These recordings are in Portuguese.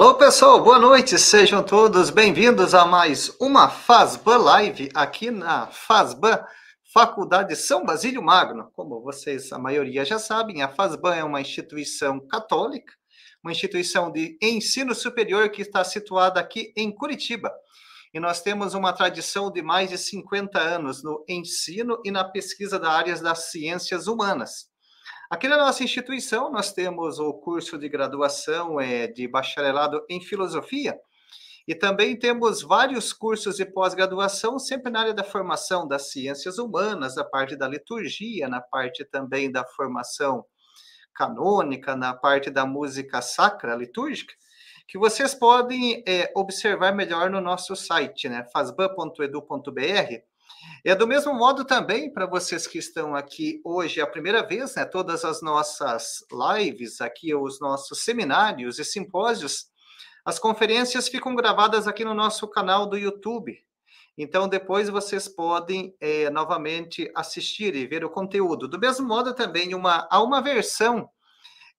Alô, pessoal, boa noite, sejam todos bem-vindos a mais uma FASBAN Live aqui na FASBAN, Faculdade São Basílio Magno. Como vocês, a maioria já sabem, a FASBAN é uma instituição católica, uma instituição de ensino superior que está situada aqui em Curitiba. E nós temos uma tradição de mais de 50 anos no ensino e na pesquisa da área das ciências humanas. Aqui na nossa instituição, nós temos o curso de graduação é, de bacharelado em filosofia, e também temos vários cursos de pós-graduação, sempre na área da formação das ciências humanas, na parte da liturgia, na parte também da formação canônica, na parte da música sacra litúrgica, que vocês podem é, observar melhor no nosso site, né? fasban.edu.br é do mesmo modo também para vocês que estão aqui hoje a primeira vez, né? Todas as nossas lives aqui, os nossos seminários e simpósios, as conferências ficam gravadas aqui no nosso canal do YouTube. Então, depois vocês podem é, novamente assistir e ver o conteúdo. Do mesmo modo, também uma, há uma versão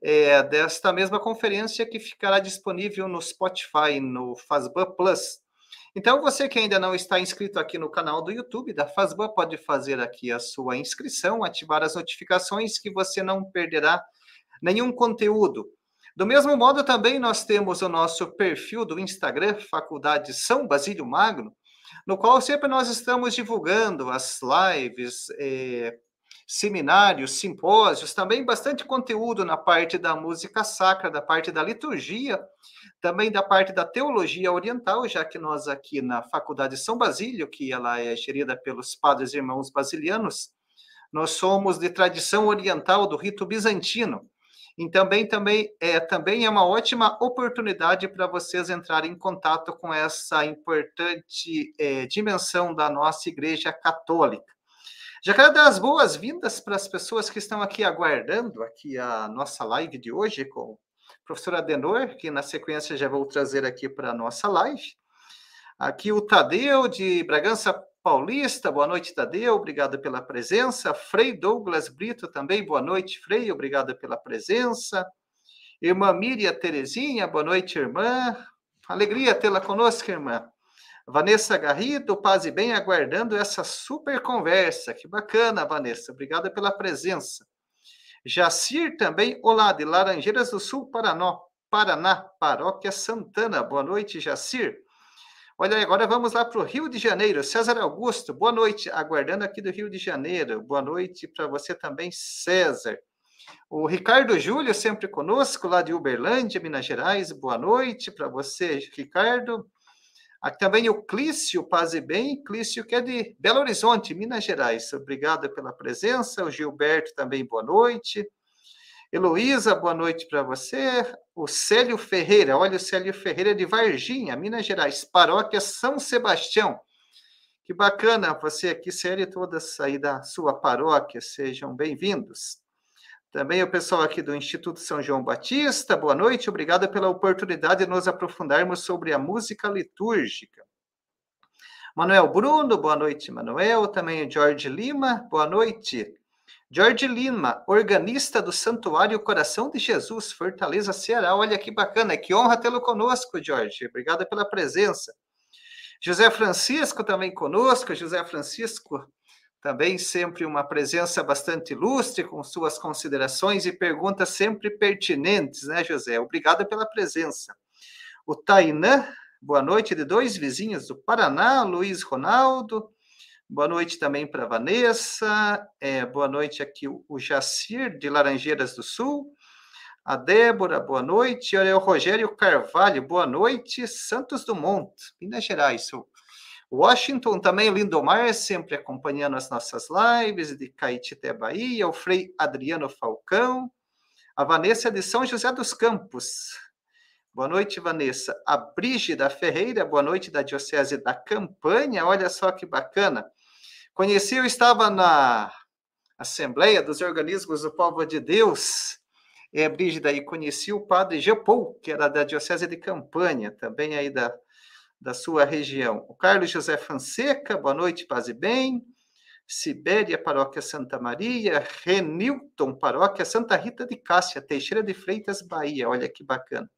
é, desta mesma conferência que ficará disponível no Spotify, no Fazban Plus. Então, você que ainda não está inscrito aqui no canal do YouTube da Fazban, pode fazer aqui a sua inscrição, ativar as notificações que você não perderá nenhum conteúdo. Do mesmo modo, também nós temos o nosso perfil do Instagram, Faculdade São Basílio Magno, no qual sempre nós estamos divulgando as lives, eh, seminários, simpósios, também bastante conteúdo na parte da música sacra, da parte da liturgia, também da parte da teologia oriental, já que nós aqui na Faculdade São Basílio, que ela é gerida pelos padres irmãos basilianos, nós somos de tradição oriental do rito bizantino. E também, também, é, também é uma ótima oportunidade para vocês entrarem em contato com essa importante é, dimensão da nossa Igreja Católica. Já quero dar as boas-vindas para as pessoas que estão aqui aguardando aqui a nossa live de hoje com professor Adenor, que na sequência já vou trazer aqui para a nossa live. Aqui o Tadeu, de Bragança Paulista, boa noite, Tadeu, obrigado pela presença. Frei Douglas Brito também, boa noite, Frei, obrigado pela presença. Irmã Miriam Terezinha, boa noite, irmã. Alegria tê-la conosco, irmã. Vanessa Garrido, paz e bem, aguardando essa super conversa. Que bacana, Vanessa. Obrigada pela presença. Jacir também, olá, de Laranjeiras do Sul, Paraná, Paraná, Paróquia Santana. Boa noite, Jacir. Olha, agora vamos lá para o Rio de Janeiro. César Augusto, boa noite, aguardando aqui do Rio de Janeiro. Boa noite para você também, César. O Ricardo Júlio, sempre conosco, lá de Uberlândia, Minas Gerais. Boa noite para você, Ricardo. Aqui também o Clício, paz e bem, Clício que é de Belo Horizonte, Minas Gerais. Obrigado pela presença. O Gilberto também, boa noite. Heloísa, boa noite para você. O Célio Ferreira, olha o Célio Ferreira de Varginha, Minas Gerais, paróquia São Sebastião. Que bacana você aqui, Célio, todas aí da sua paróquia, sejam bem-vindos. Também o pessoal aqui do Instituto São João Batista, boa noite, obrigado pela oportunidade de nos aprofundarmos sobre a música litúrgica. Manuel Bruno, boa noite, Manuel. Também o Jorge Lima, boa noite. Jorge Lima, organista do Santuário Coração de Jesus, Fortaleza, Ceará. Olha que bacana, que honra tê-lo conosco, Jorge. Obrigado pela presença. José Francisco também conosco. José Francisco, também sempre uma presença bastante ilustre, com suas considerações e perguntas sempre pertinentes, né, José? Obrigado pela presença. O Tainã, boa noite, de dois vizinhos do Paraná, Luiz Ronaldo. Boa noite também para Vanessa. É, boa noite aqui o Jacir, de Laranjeiras do Sul. A Débora, boa noite. Olha, o Rogério Carvalho, boa noite. Santos Dumont, Minas Gerais. Washington também, Lindomar, sempre acompanhando as nossas lives de Caetité, Bahia, o Frei Adriano Falcão, a Vanessa de São José dos Campos. Boa noite, Vanessa. A Brígida Ferreira, boa noite da Diocese da Campanha, olha só que bacana. Conheci, eu estava na Assembleia dos Organismos do Povo de Deus, é, Brígida, e conheci o padre Geopol, que era da Diocese de Campanha, também aí da da sua região. O Carlos José Fonseca, boa noite, paz e bem. Sibéria, Paróquia Santa Maria. Renilton, Paróquia Santa Rita de Cássia, Teixeira de Freitas, Bahia. Olha que bacana.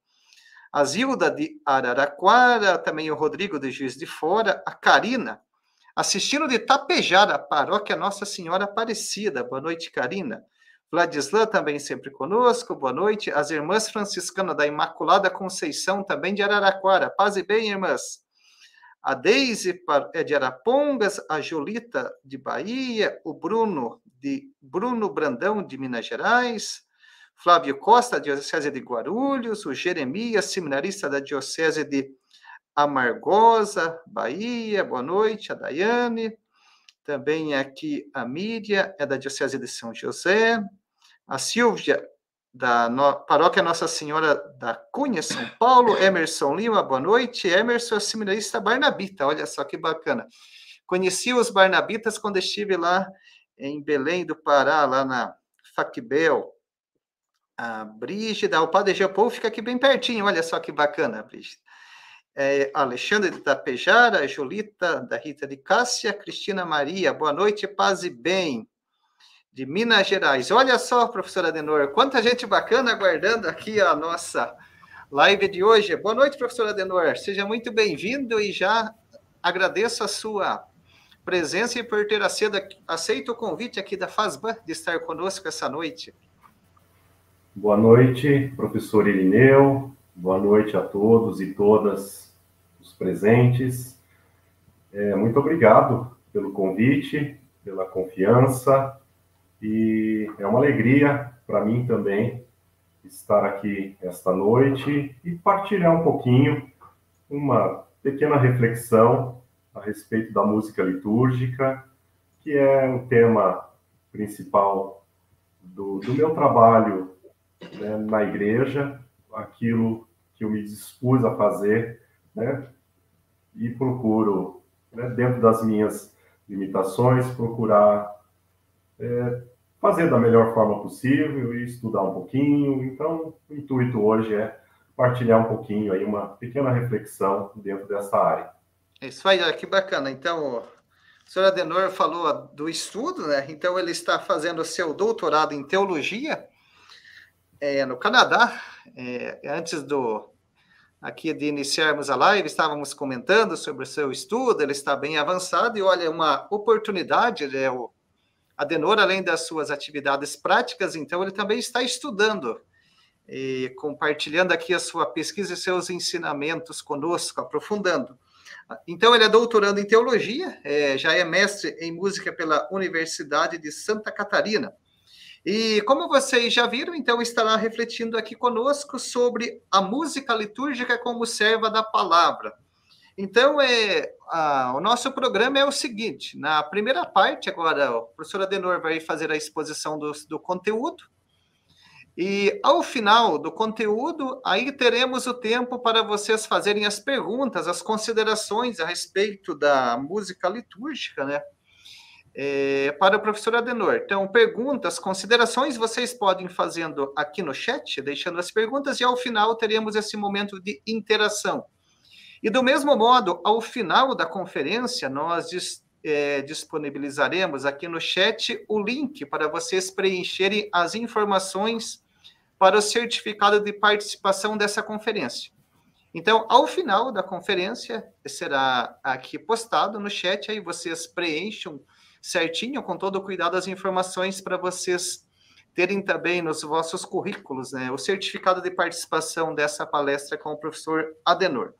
a Zilda de Araraquara, também o Rodrigo de Juiz de Fora, a Karina, assistindo de Tapejara, paróquia Nossa Senhora Aparecida. Boa noite, Karina. Vladislan também sempre conosco, boa noite. As irmãs franciscanas da Imaculada Conceição, também de Araraquara. Paz e bem, irmãs. A Deise é de Arapongas, a Julita de Bahia, o Bruno de Bruno Brandão de Minas Gerais, Flávio Costa, da Diocese de Guarulhos, o Jeremias, seminarista da Diocese de Amargosa, Bahia, boa noite, a Daiane, também aqui a Mídia, é da Diocese de São José, a Silvia, da no... Paróquia Nossa Senhora da Cunha, São Paulo, Emerson Lima, boa noite, Emerson é seminarista barnabita, olha só que bacana. Conheci os barnabitas quando estive lá em Belém do Pará, lá na Facbel, a Brígida, o Padre Geopol fica aqui bem pertinho, olha só que bacana, Brígida. É, Alexandre de Tapejara, Julita da Rita de Cássia, Cristina Maria, boa noite, paz e bem, de Minas Gerais. Olha só, professora Adenor, quanta gente bacana aguardando aqui a nossa live de hoje. Boa noite, professora Adenor, seja muito bem-vindo e já agradeço a sua presença e por ter aceito o convite aqui da FASBAN de estar conosco essa noite. Boa noite, professor Irineu. Boa noite a todos e todas os presentes. É, muito obrigado pelo convite, pela confiança e é uma alegria para mim também estar aqui esta noite e partilhar um pouquinho uma pequena reflexão a respeito da música litúrgica, que é um tema principal do, do meu trabalho né, na igreja, aquilo que eu me dispus a fazer, né, e procuro, né, dentro das minhas limitações, procurar é, fazer da melhor forma possível e estudar um pouquinho. Então, o intuito hoje é partilhar um pouquinho aí, uma pequena reflexão dentro dessa área. Isso aí, que bacana. Então, o senhor Adenor falou do estudo, né? Então, ele está fazendo seu doutorado em teologia é, no Canadá, é, antes do aqui de iniciarmos a live, estávamos comentando sobre o seu estudo, ele está bem avançado e olha, uma oportunidade, né, o Adenor, além das suas atividades práticas, então ele também está estudando e compartilhando aqui a sua pesquisa e seus ensinamentos conosco, aprofundando. Então, ele é doutorando em teologia, é, já é mestre em música pela Universidade de Santa Catarina. E como vocês já viram, então estará refletindo aqui conosco sobre a música litúrgica como serva da palavra. Então, é, a, o nosso programa é o seguinte: na primeira parte, agora o professor Adenor vai fazer a exposição do, do conteúdo, e ao final do conteúdo, aí teremos o tempo para vocês fazerem as perguntas, as considerações a respeito da música litúrgica, né? é, para o professor Adenor. Então, perguntas, considerações, vocês podem fazendo aqui no chat, deixando as perguntas, e ao final teremos esse momento de interação. E do mesmo modo, ao final da conferência, nós é, disponibilizaremos aqui no chat o link para vocês preencherem as informações para o certificado de participação dessa conferência. Então, ao final da conferência, será aqui postado no chat, aí vocês preencham certinho, com todo cuidado, as informações para vocês terem também nos vossos currículos, né, o certificado de participação dessa palestra com o professor Adenor.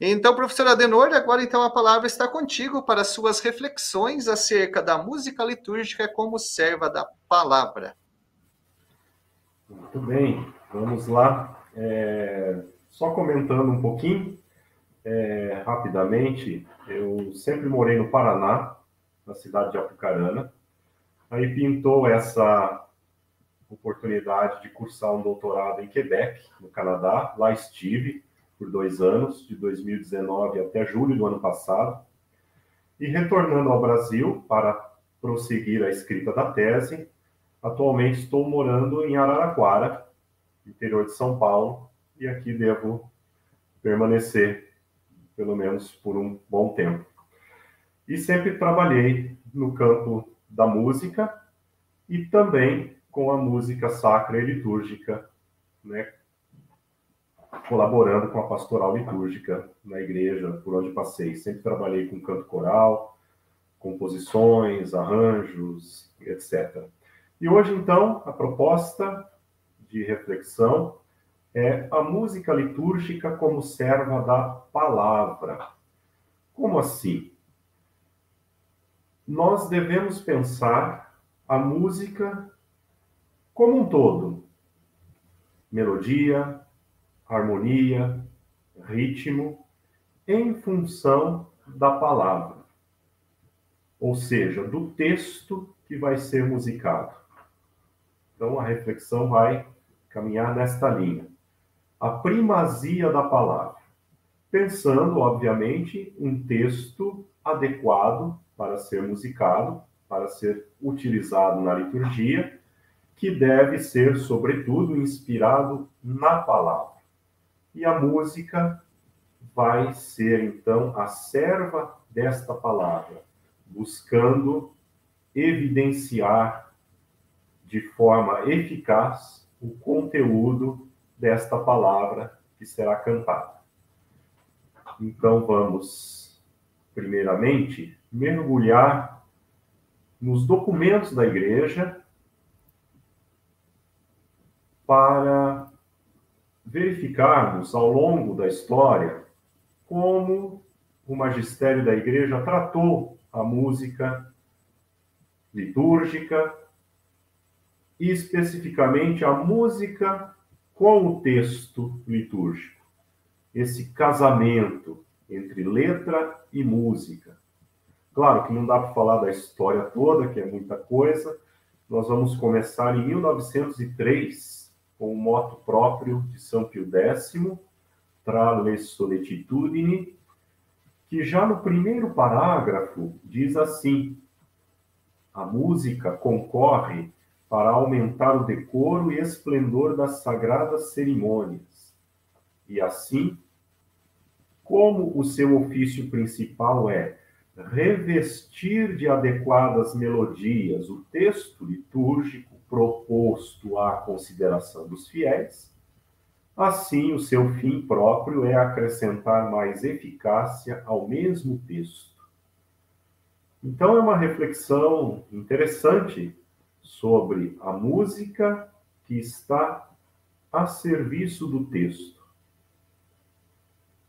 Então, professor Adenor, agora então a palavra está contigo para suas reflexões acerca da música litúrgica como serva da palavra. Muito bem, vamos lá. É, só comentando um pouquinho, é, rapidamente, eu sempre morei no Paraná, na cidade de Apucarana. Aí pintou essa oportunidade de cursar um doutorado em Quebec, no Canadá. Lá estive por dois anos, de 2019 até julho do ano passado. E retornando ao Brasil para prosseguir a escrita da tese, atualmente estou morando em Araraquara, interior de São Paulo, e aqui devo permanecer pelo menos por um bom tempo. E sempre trabalhei no campo da música e também com a música sacra e litúrgica, né? Colaborando com a pastoral litúrgica na igreja por onde passei. Sempre trabalhei com canto coral, composições, arranjos, etc. E hoje, então, a proposta de reflexão é a música litúrgica como serva da palavra. Como assim? Nós devemos pensar a música como um todo. Melodia, harmonia, ritmo, em função da palavra. Ou seja, do texto que vai ser musicado. Então a reflexão vai caminhar nesta linha a primazia da palavra, pensando, obviamente, um texto adequado para ser musicado, para ser utilizado na liturgia, que deve ser, sobretudo, inspirado na palavra. E a música vai ser, então, a serva desta palavra, buscando evidenciar de forma eficaz o conteúdo desta palavra que será cantada. Então vamos, primeiramente, mergulhar nos documentos da igreja para verificarmos ao longo da história como o magistério da igreja tratou a música litúrgica e especificamente a música com o texto litúrgico. Esse casamento entre letra e música. Claro que não dá para falar da história toda, que é muita coisa. Nós vamos começar em 1903 com o moto próprio de São Pio X, Tra le solitudini, que já no primeiro parágrafo diz assim: a música concorre para aumentar o decoro e esplendor das sagradas cerimônias. E assim, como o seu ofício principal é revestir de adequadas melodias o texto litúrgico proposto à consideração dos fiéis, assim o seu fim próprio é acrescentar mais eficácia ao mesmo texto. Então é uma reflexão interessante sobre a música que está a serviço do texto,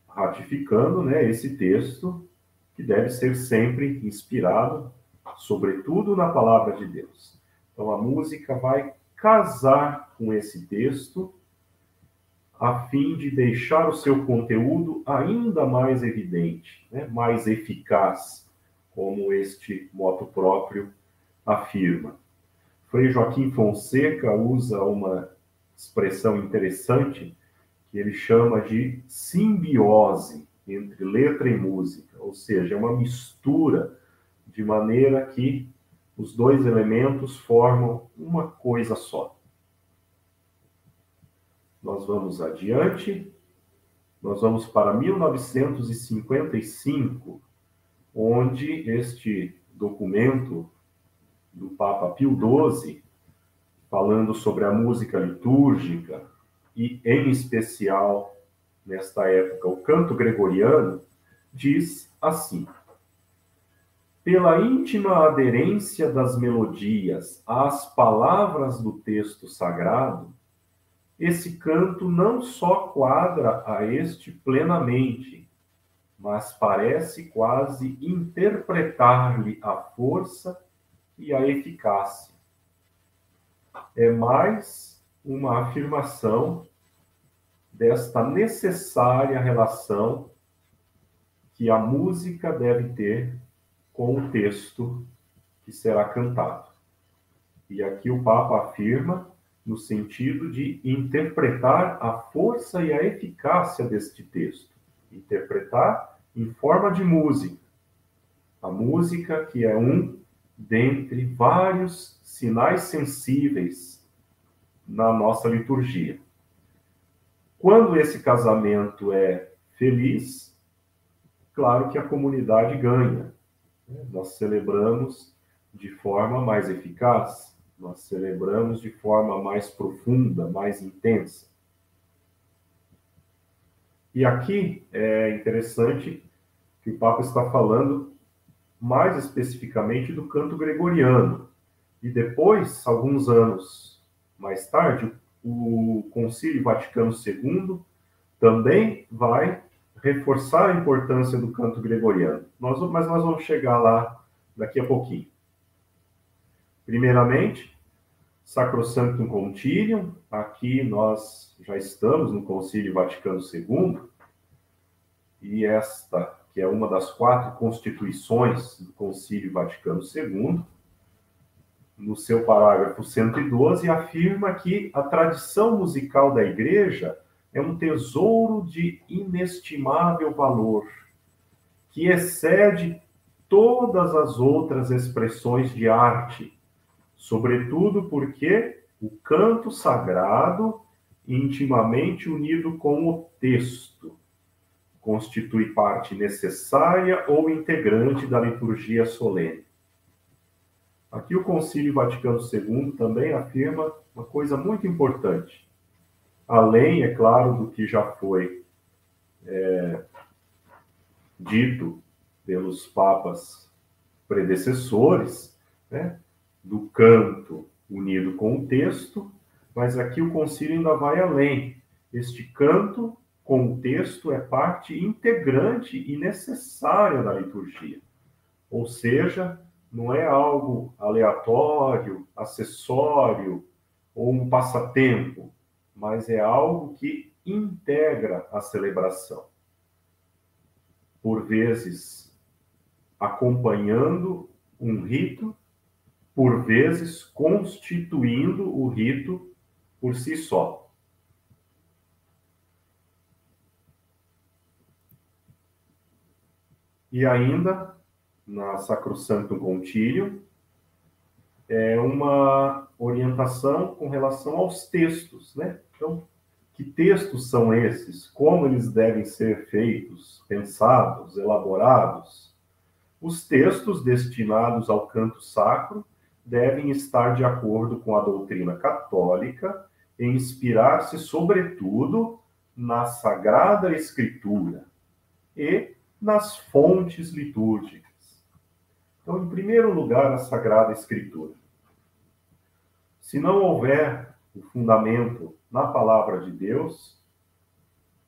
ratificando né, esse texto que deve ser sempre inspirado, sobretudo na palavra de Deus. Então a música vai casar com esse texto a fim de deixar o seu conteúdo ainda mais evidente, né, mais eficaz, como este moto próprio afirma. Frei Joaquim Fonseca usa uma expressão interessante que ele chama de simbiose entre letra e música, ou seja, é uma mistura de maneira que os dois elementos formam uma coisa só. Nós vamos adiante, nós vamos para 1955, onde este documento do Papa Pio XII, falando sobre a música litúrgica e, em especial, nesta época, o canto gregoriano, diz assim: pela íntima aderência das melodias às palavras do texto sagrado, esse canto não só quadra a este plenamente, mas parece quase interpretar-lhe a força e a eficácia. É mais uma afirmação desta necessária relação que a música deve ter com o texto que será cantado. E aqui o Papa afirma no sentido de interpretar a força e a eficácia deste texto. Interpretar em forma de música. A música que é um dentre vários sinais sensíveis na nossa liturgia. Quando esse casamento é feliz, claro que a comunidade ganha. Nós celebramos de forma mais eficaz, nós celebramos de forma mais profunda, mais intensa. E aqui é interessante que o Papa está falando mais especificamente do canto gregoriano. E depois, alguns anos mais tarde, o Concílio Vaticano II também vai reforçar a importância do canto gregoriano. Nós, mas nós vamos chegar lá daqui a pouquinho. Primeiramente, Sacrosanctum Concilium, aqui nós já estamos no Concílio Vaticano II, e esta, que é uma das quatro constituições do Concílio Vaticano II, no seu parágrafo 112, afirma que a tradição musical da Igreja é um tesouro de inestimável valor, que excede todas as outras expressões de arte, sobretudo porque o canto sagrado, intimamente unido com o texto, constitui parte necessária ou integrante da liturgia solene. Aqui o Concílio Vaticano II também afirma uma coisa muito importante além, é claro, do que já foi é, dito pelos papas predecessores, né, do canto unido com o texto, mas aqui o concílio ainda vai além. Este canto com o texto é parte integrante e necessária da liturgia. Ou seja, não é algo aleatório, acessório ou um passatempo, mas é algo que integra a celebração. Por vezes acompanhando um rito, por vezes constituindo o rito por si só. E ainda, na Sacrosanto Concílio, é uma orientação com relação aos textos, né? Então, que textos são esses? Como eles devem ser feitos, pensados, elaborados? Os textos destinados ao canto sacro devem estar de acordo com a doutrina católica e inspirar-se, sobretudo, na Sagrada Escritura e nas fontes litúrgicas. Então, em primeiro lugar, a Sagrada Escritura. Se não houver o fundamento na palavra de Deus,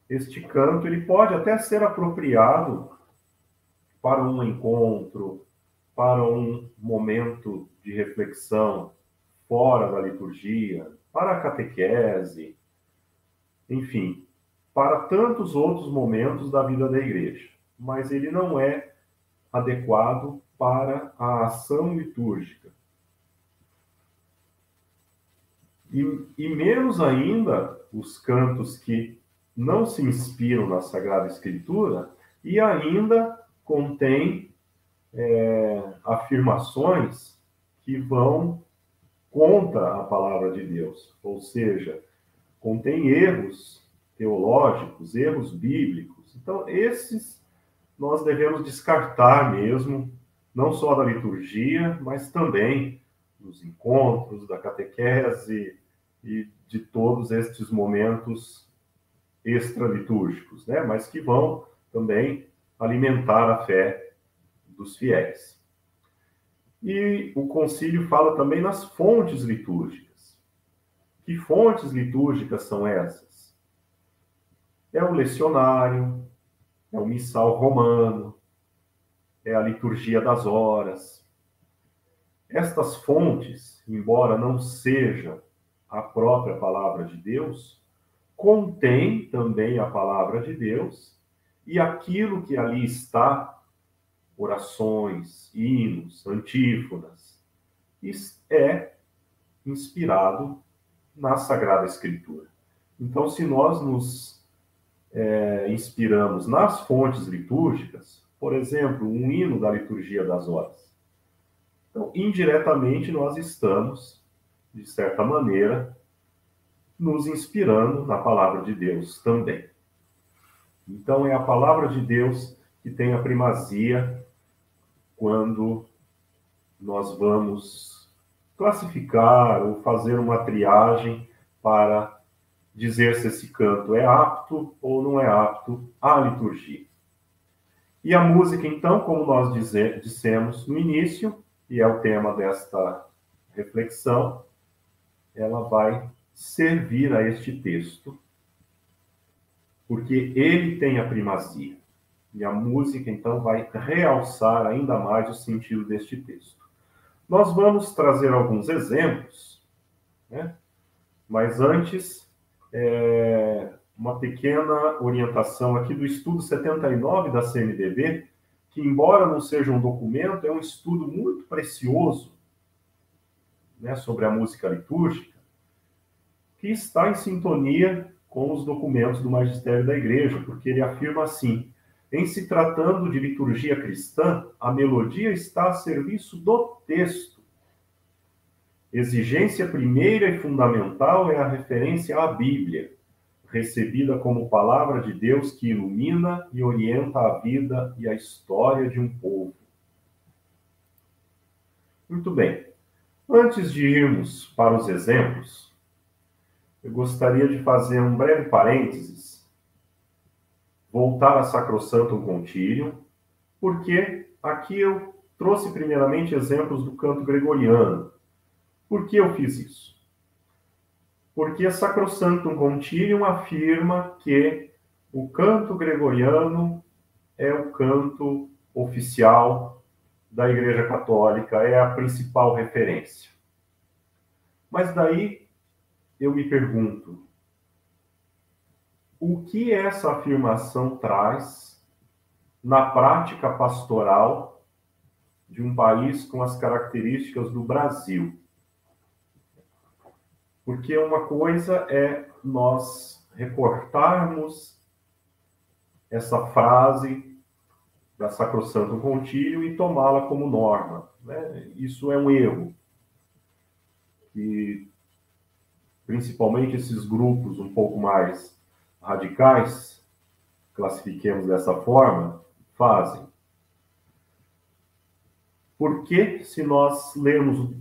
este canto ele pode até ser apropriado para um encontro, para um momento de reflexão fora da liturgia, para a catequese, enfim, para tantos outros momentos da vida da igreja, mas ele não é adequado para a ação litúrgica. E, e menos ainda os cantos que não se inspiram na Sagrada Escritura e ainda contém é, afirmações que vão contra a palavra de Deus, ou seja, contém erros teológicos, erros bíblicos. Então, esses nós devemos descartar mesmo, não só da liturgia, mas também dos encontros, da catequese, e de todos estes momentos extralitúrgicos, né? mas que vão também alimentar a fé dos fiéis. E o concílio fala também nas fontes litúrgicas. Que fontes litúrgicas são essas? É o lecionário, é o missal romano, é a liturgia das horas. Estas fontes, embora não sejam a própria palavra de Deus, contém também a palavra de Deus e aquilo que ali está, orações, hinos, antífonas, é inspirado na Sagrada Escritura. Então, se nós nos é, inspiramos nas fontes litúrgicas, por exemplo, um hino da liturgia das horas, então, indiretamente, nós estamos de certa maneira, nos inspirando na palavra de Deus também. Então, é a palavra de Deus que tem a primazia quando nós vamos classificar ou fazer uma triagem para dizer se esse canto é apto ou não é apto à liturgia. E a música, então, como nós dizer, dissemos no início, e é o tema desta reflexão, ela vai servir a este texto, porque ele tem a primazia. E a música, então, vai realçar ainda mais o sentido deste texto. Nós vamos trazer alguns exemplos, né? mas antes, é, uma pequena orientação aqui do estudo 79 da CNDB, que, embora não seja um documento, é um estudo muito precioso né, sobre a música litúrgica, que está em sintonia com os documentos do magistério da igreja, porque ele afirma assim: em se tratando de liturgia cristã, a melodia está a serviço do texto. Exigência primeira e fundamental é a referência à Bíblia, recebida como palavra de Deus que ilumina e orienta a vida e a história de um povo. Muito bem. Antes de irmos para os exemplos, eu gostaria de fazer um breve parênteses, voltar a Sacrosantum Contílio, porque aqui eu trouxe primeiramente exemplos do canto gregoriano. Por que eu fiz isso? Porque Sacrosantum Contílio afirma que o canto gregoriano é o canto oficial da Igreja Católica, é a principal referência. Mas daí eu me pergunto: o que essa afirmação traz na prática pastoral de um país com as características do Brasil? Porque uma coisa é nós recortarmos essa frase da Sacrosanto Contílio e tomá-la como norma. Né? Isso é um erro. E principalmente esses grupos um pouco mais radicais, classifiquemos dessa forma, fazem. Porque se nós lermos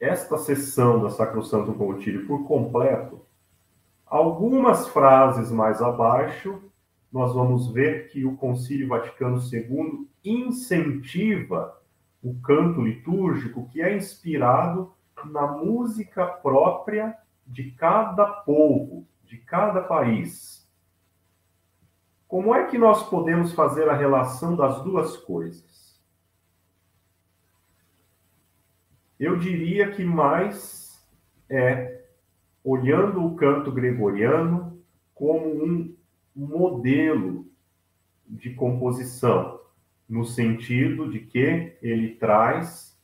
esta sessão da Sacrosanto Concílio por completo, algumas frases mais abaixo, nós vamos ver que o Concílio Vaticano II incentiva o canto litúrgico que é inspirado na música própria de cada povo, de cada país. Como é que nós podemos fazer a relação das duas coisas? Eu diria que mais é olhando o canto gregoriano como um modelo de composição, no sentido de que ele traz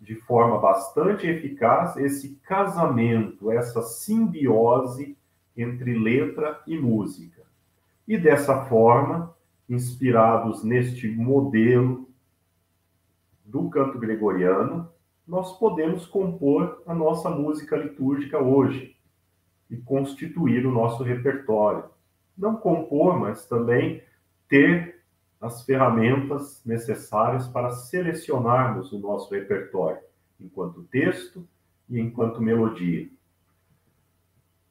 de forma bastante eficaz esse casamento, essa simbiose entre letra e música. E dessa forma, inspirados neste modelo do canto gregoriano, nós podemos compor a nossa música litúrgica hoje e constituir o nosso repertório. Não compor, mas também ter as ferramentas necessárias para selecionarmos o nosso repertório, enquanto texto e enquanto melodia.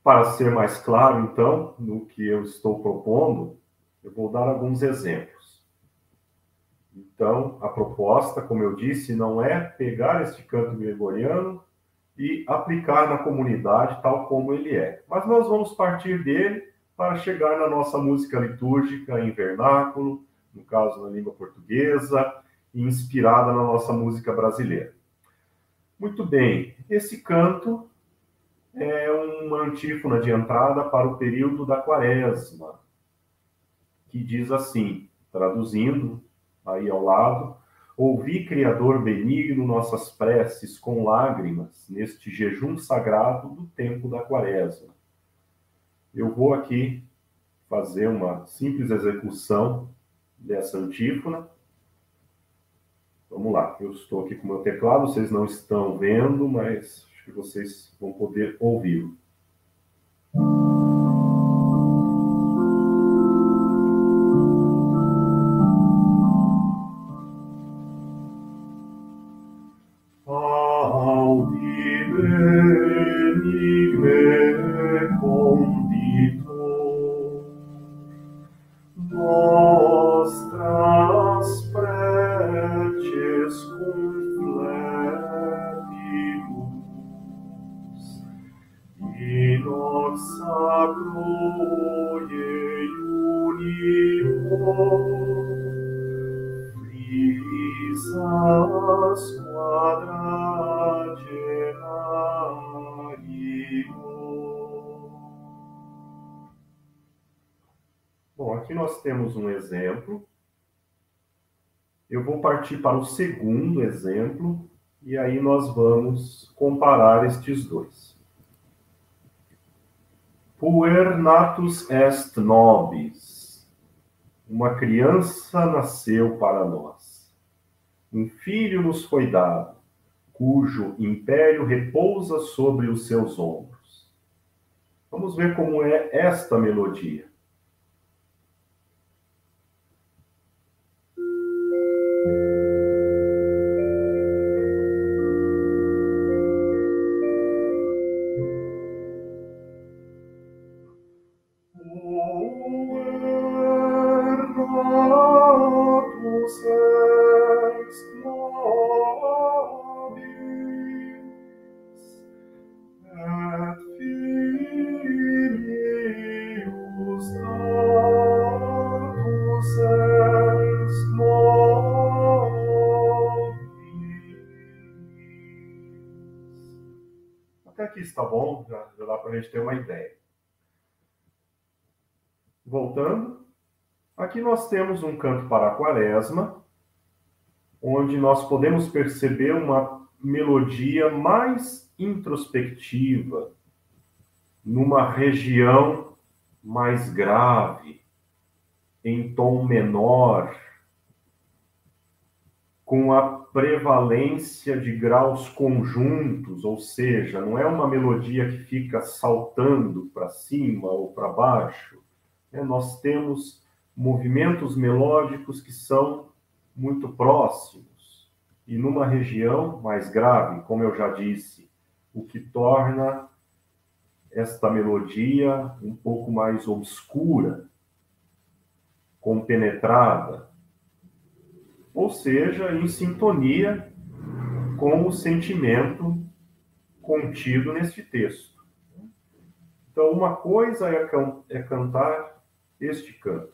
Para ser mais claro, então, no que eu estou propondo, eu vou dar alguns exemplos. Então, a proposta, como eu disse, não é pegar este canto gregoriano e aplicar na comunidade tal como ele é, mas nós vamos partir dele para chegar na nossa música litúrgica em vernáculo, no caso na língua portuguesa, inspirada na nossa música brasileira. Muito bem, esse canto é uma antífona de entrada para o período da quaresma, que diz assim, traduzindo aí ao lado, ouvi, Criador benigno, nossas preces com lágrimas neste jejum sagrado do tempo da quaresma. Eu vou aqui fazer uma simples execução dessa antífona. Vamos lá, eu estou aqui com o meu teclado, vocês não estão vendo, mas acho que vocês vão poder ouvi-lo. Partir para o segundo exemplo e aí nós vamos comparar estes dois. Puer natus est nobis. Uma criança nasceu para nós. Um filho nos foi dado, cujo império repousa sobre os seus ombros. Vamos ver como é esta melodia. Nós temos um canto para a quaresma, onde nós podemos perceber uma melodia mais introspectiva, numa região mais grave, em tom menor, com a prevalência de graus conjuntos, ou seja, não é uma melodia que fica saltando para cima ou para baixo. Né? Nós temos movimentos melódicos que são muito próximos e numa região mais grave, como eu já disse, o que torna esta melodia um pouco mais obscura, compenetrada, ou seja, em sintonia com o sentimento contido neste texto. Então, uma coisa é, can é cantar este canto.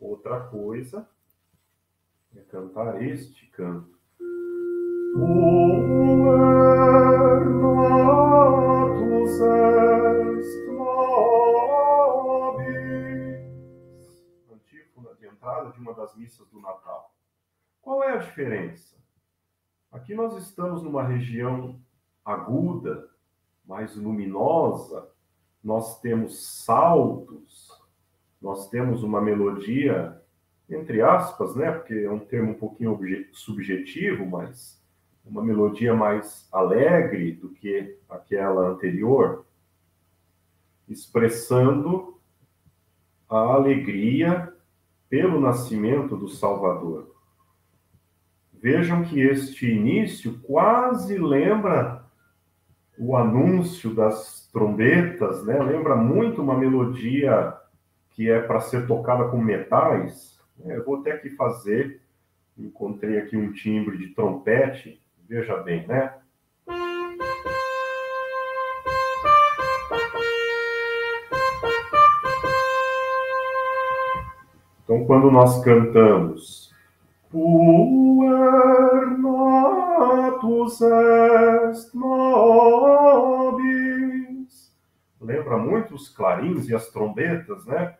Outra coisa é cantar este canto. Antífona das missas do Natal. Qual é a diferença? Aqui nós estamos numa região aguda, mais luminosa, nós temos saltos, nós temos uma melodia, entre aspas, né? Porque é um termo um pouquinho subjetivo, mas uma melodia mais alegre do que aquela anterior, expressando a alegria pelo nascimento do Salvador. Vejam que este início quase lembra o anúncio das trombetas, né? Lembra muito uma melodia que é para ser tocada com metais. Né? Eu vou até aqui fazer. Encontrei aqui um timbre de trompete. Veja bem, né? Então, quando nós cantamos Puer natus est nobis lembra muito os clarins e as trombetas, né?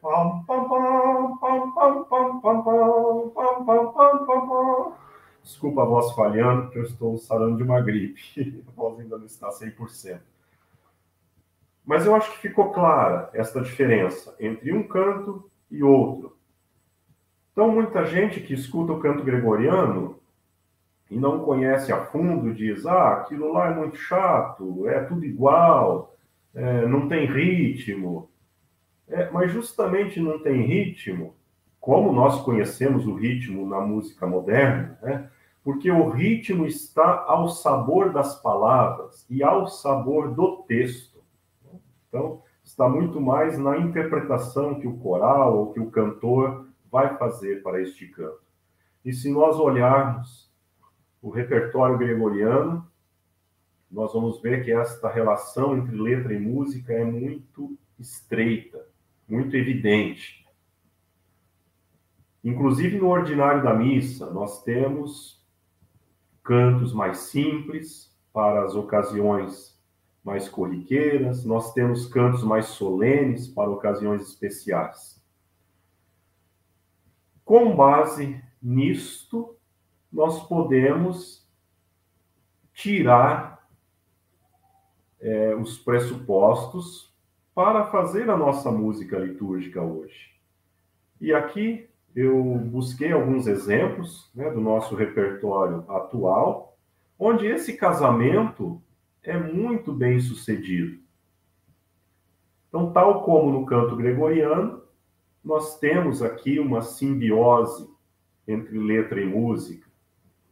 Desculpa a voz falhando, porque eu estou sarando de uma gripe. A voz ainda não está 100%. Mas eu acho que ficou clara esta diferença entre um canto e outro. Então, muita gente que escuta o canto gregoriano e não conhece a fundo diz: ah, aquilo lá é muito chato, é tudo igual é, não tem ritmo. É, mas justamente não tem ritmo como nós conhecemos o ritmo na música moderna, né? porque o ritmo está ao sabor das palavras e ao sabor do texto. Então, está muito mais na interpretação que o coral ou que o cantor vai fazer para este canto. E se nós olharmos o repertório gregoriano, nós vamos ver que esta relação entre letra e música é muito estreita, muito evidente. Inclusive no ordinário da missa, nós temos cantos mais simples para as ocasiões mais corriqueiras, nós temos cantos mais solenes para ocasiões especiais. Com base nisto, nós podemos tirar é, os pressupostos para fazer a nossa música litúrgica hoje. E aqui eu busquei alguns exemplos né, do nosso repertório atual, onde esse casamento é muito bem sucedido. Então, tal como no canto gregoriano, nós temos aqui uma simbiose entre letra e música.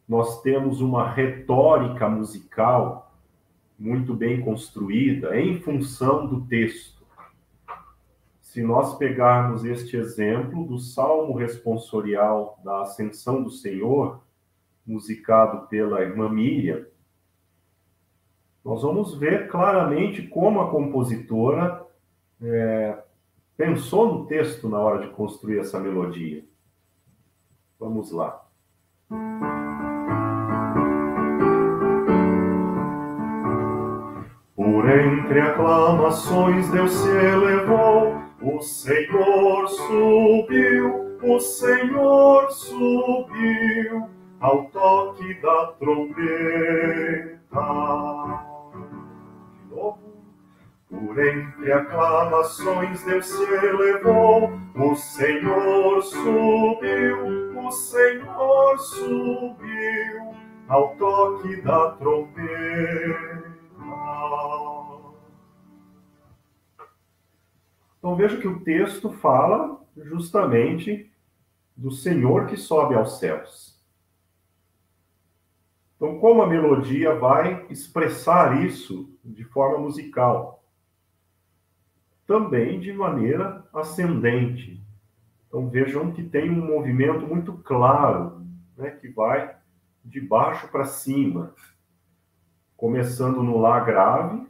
Nós temos uma retórica musical muito bem construída em função do texto. Se nós pegarmos este exemplo do Salmo responsorial da Ascensão do Senhor, musicado pela irmã Miriam, nós vamos ver claramente como a compositora é, pensou no texto na hora de construir essa melodia. Vamos lá. Por entre aclamações Deus se elevou, o Senhor subiu, o Senhor subiu ao toque da trombeta. Por entre aclamações Deus se elevou, o Senhor subiu, o Senhor subiu ao toque da trombeta. Então veja que o texto fala justamente do Senhor que sobe aos céus. Então, como a melodia vai expressar isso de forma musical? Também de maneira ascendente. Então vejam que tem um movimento muito claro, né, que vai de baixo para cima, começando no Lá grave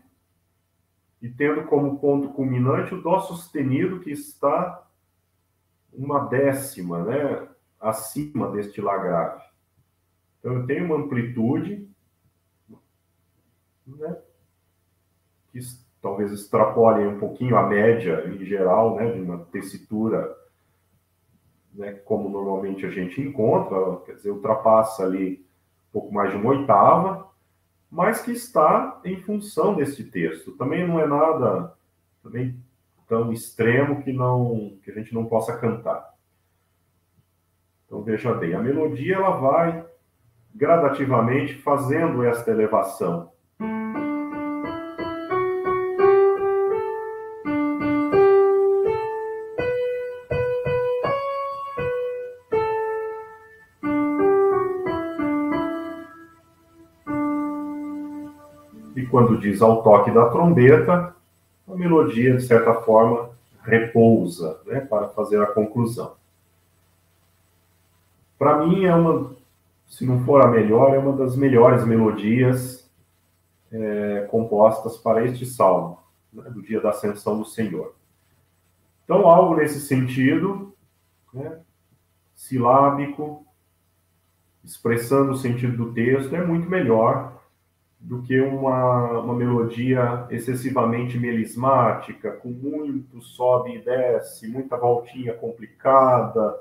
e tendo como ponto culminante o Dó sustenido, que está uma décima né, acima deste Lá grave. Então eu tenho uma amplitude né, que talvez extrapolem um pouquinho a média em geral, né, de uma tessitura, né, como normalmente a gente encontra, quer dizer, ultrapassa ali um pouco mais de uma oitava, mas que está em função desse texto. Também não é nada também tão extremo que não que a gente não possa cantar. Então veja bem, a melodia ela vai gradativamente fazendo esta elevação diz ao toque da trombeta, a melodia, de certa forma, repousa né, para fazer a conclusão. Para mim, é uma, se não for a melhor, é uma das melhores melodias é, compostas para este salmo, né, do dia da ascensão do Senhor. Então, algo nesse sentido, né, silábico, expressando o sentido do texto, é muito melhor do que uma, uma melodia excessivamente melismática, com muito sobe e desce, muita voltinha complicada,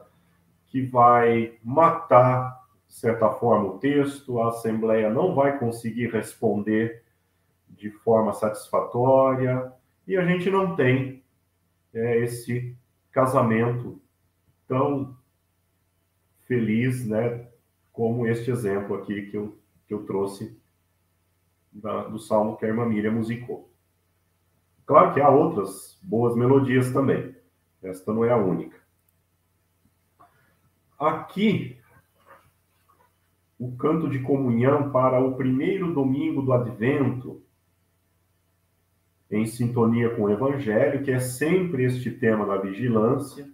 que vai matar, de certa forma, o texto, a Assembleia não vai conseguir responder de forma satisfatória, e a gente não tem é, esse casamento tão feliz, né, como este exemplo aqui que eu, que eu trouxe da, do salmo que a irmã Miriam musicou. Claro que há outras boas melodias também. Esta não é a única. aqui o canto de comunhão para o primeiro domingo do Advento, em sintonia com o Evangelho, que é sempre este tema da vigilância.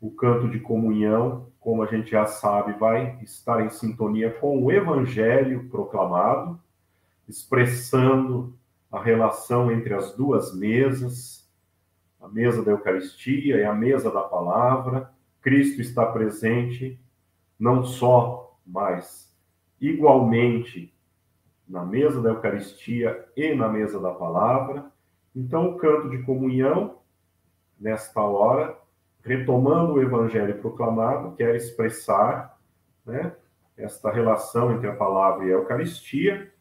O canto de comunhão, como a gente já sabe, vai estar em sintonia com o Evangelho proclamado, expressando a relação entre as duas mesas, a mesa da Eucaristia e a mesa da palavra. Cristo está presente não só, mas igualmente na mesa da Eucaristia e na mesa da palavra. Então, o canto de comunhão, nesta hora, retomando o evangelho proclamado, quer expressar né, esta relação entre a palavra e a Eucaristia.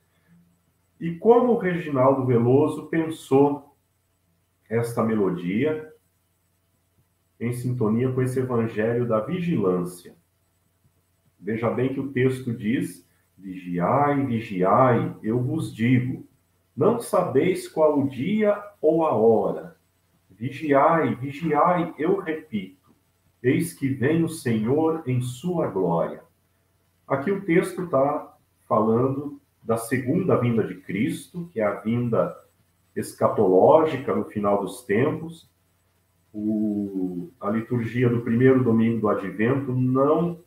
E como o Reginaldo Veloso pensou esta melodia em sintonia com esse evangelho da vigilância. Veja bem que o texto diz Vigiai, vigiai, eu vos digo, não sabeis qual o dia ou a hora. Vigiai, vigiai, eu repito, eis que vem o Senhor em sua glória. Aqui o texto está falando da segunda vinda de Cristo, que é a vinda escatológica no final dos tempos. O, a liturgia do primeiro domingo do advento não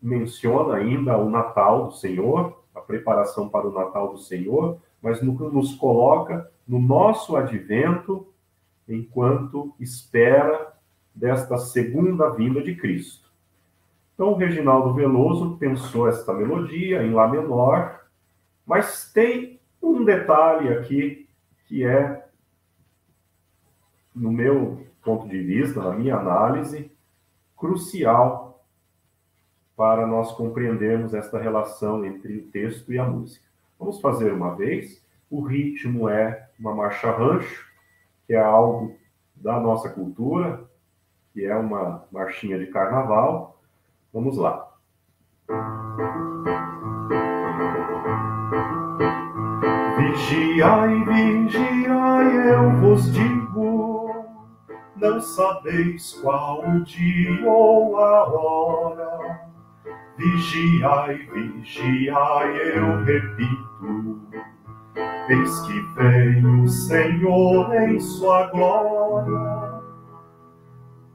menciona ainda o Natal do Senhor, a preparação para o Natal do Senhor, mas nos coloca no nosso advento enquanto espera desta segunda vinda de Cristo. Então, o Reginaldo Veloso pensou esta melodia em Lá menor, mas tem um detalhe aqui que é, no meu ponto de vista, na minha análise, crucial para nós compreendermos esta relação entre o texto e a música. Vamos fazer uma vez. O ritmo é uma marcha rancho, que é algo da nossa cultura, que é uma marchinha de carnaval. Vamos lá. Vigiai, vigiai, eu vos digo, não sabeis qual o dia ou a hora Vigiai, vigiai, eu repito. Eis que vem o Senhor em sua glória.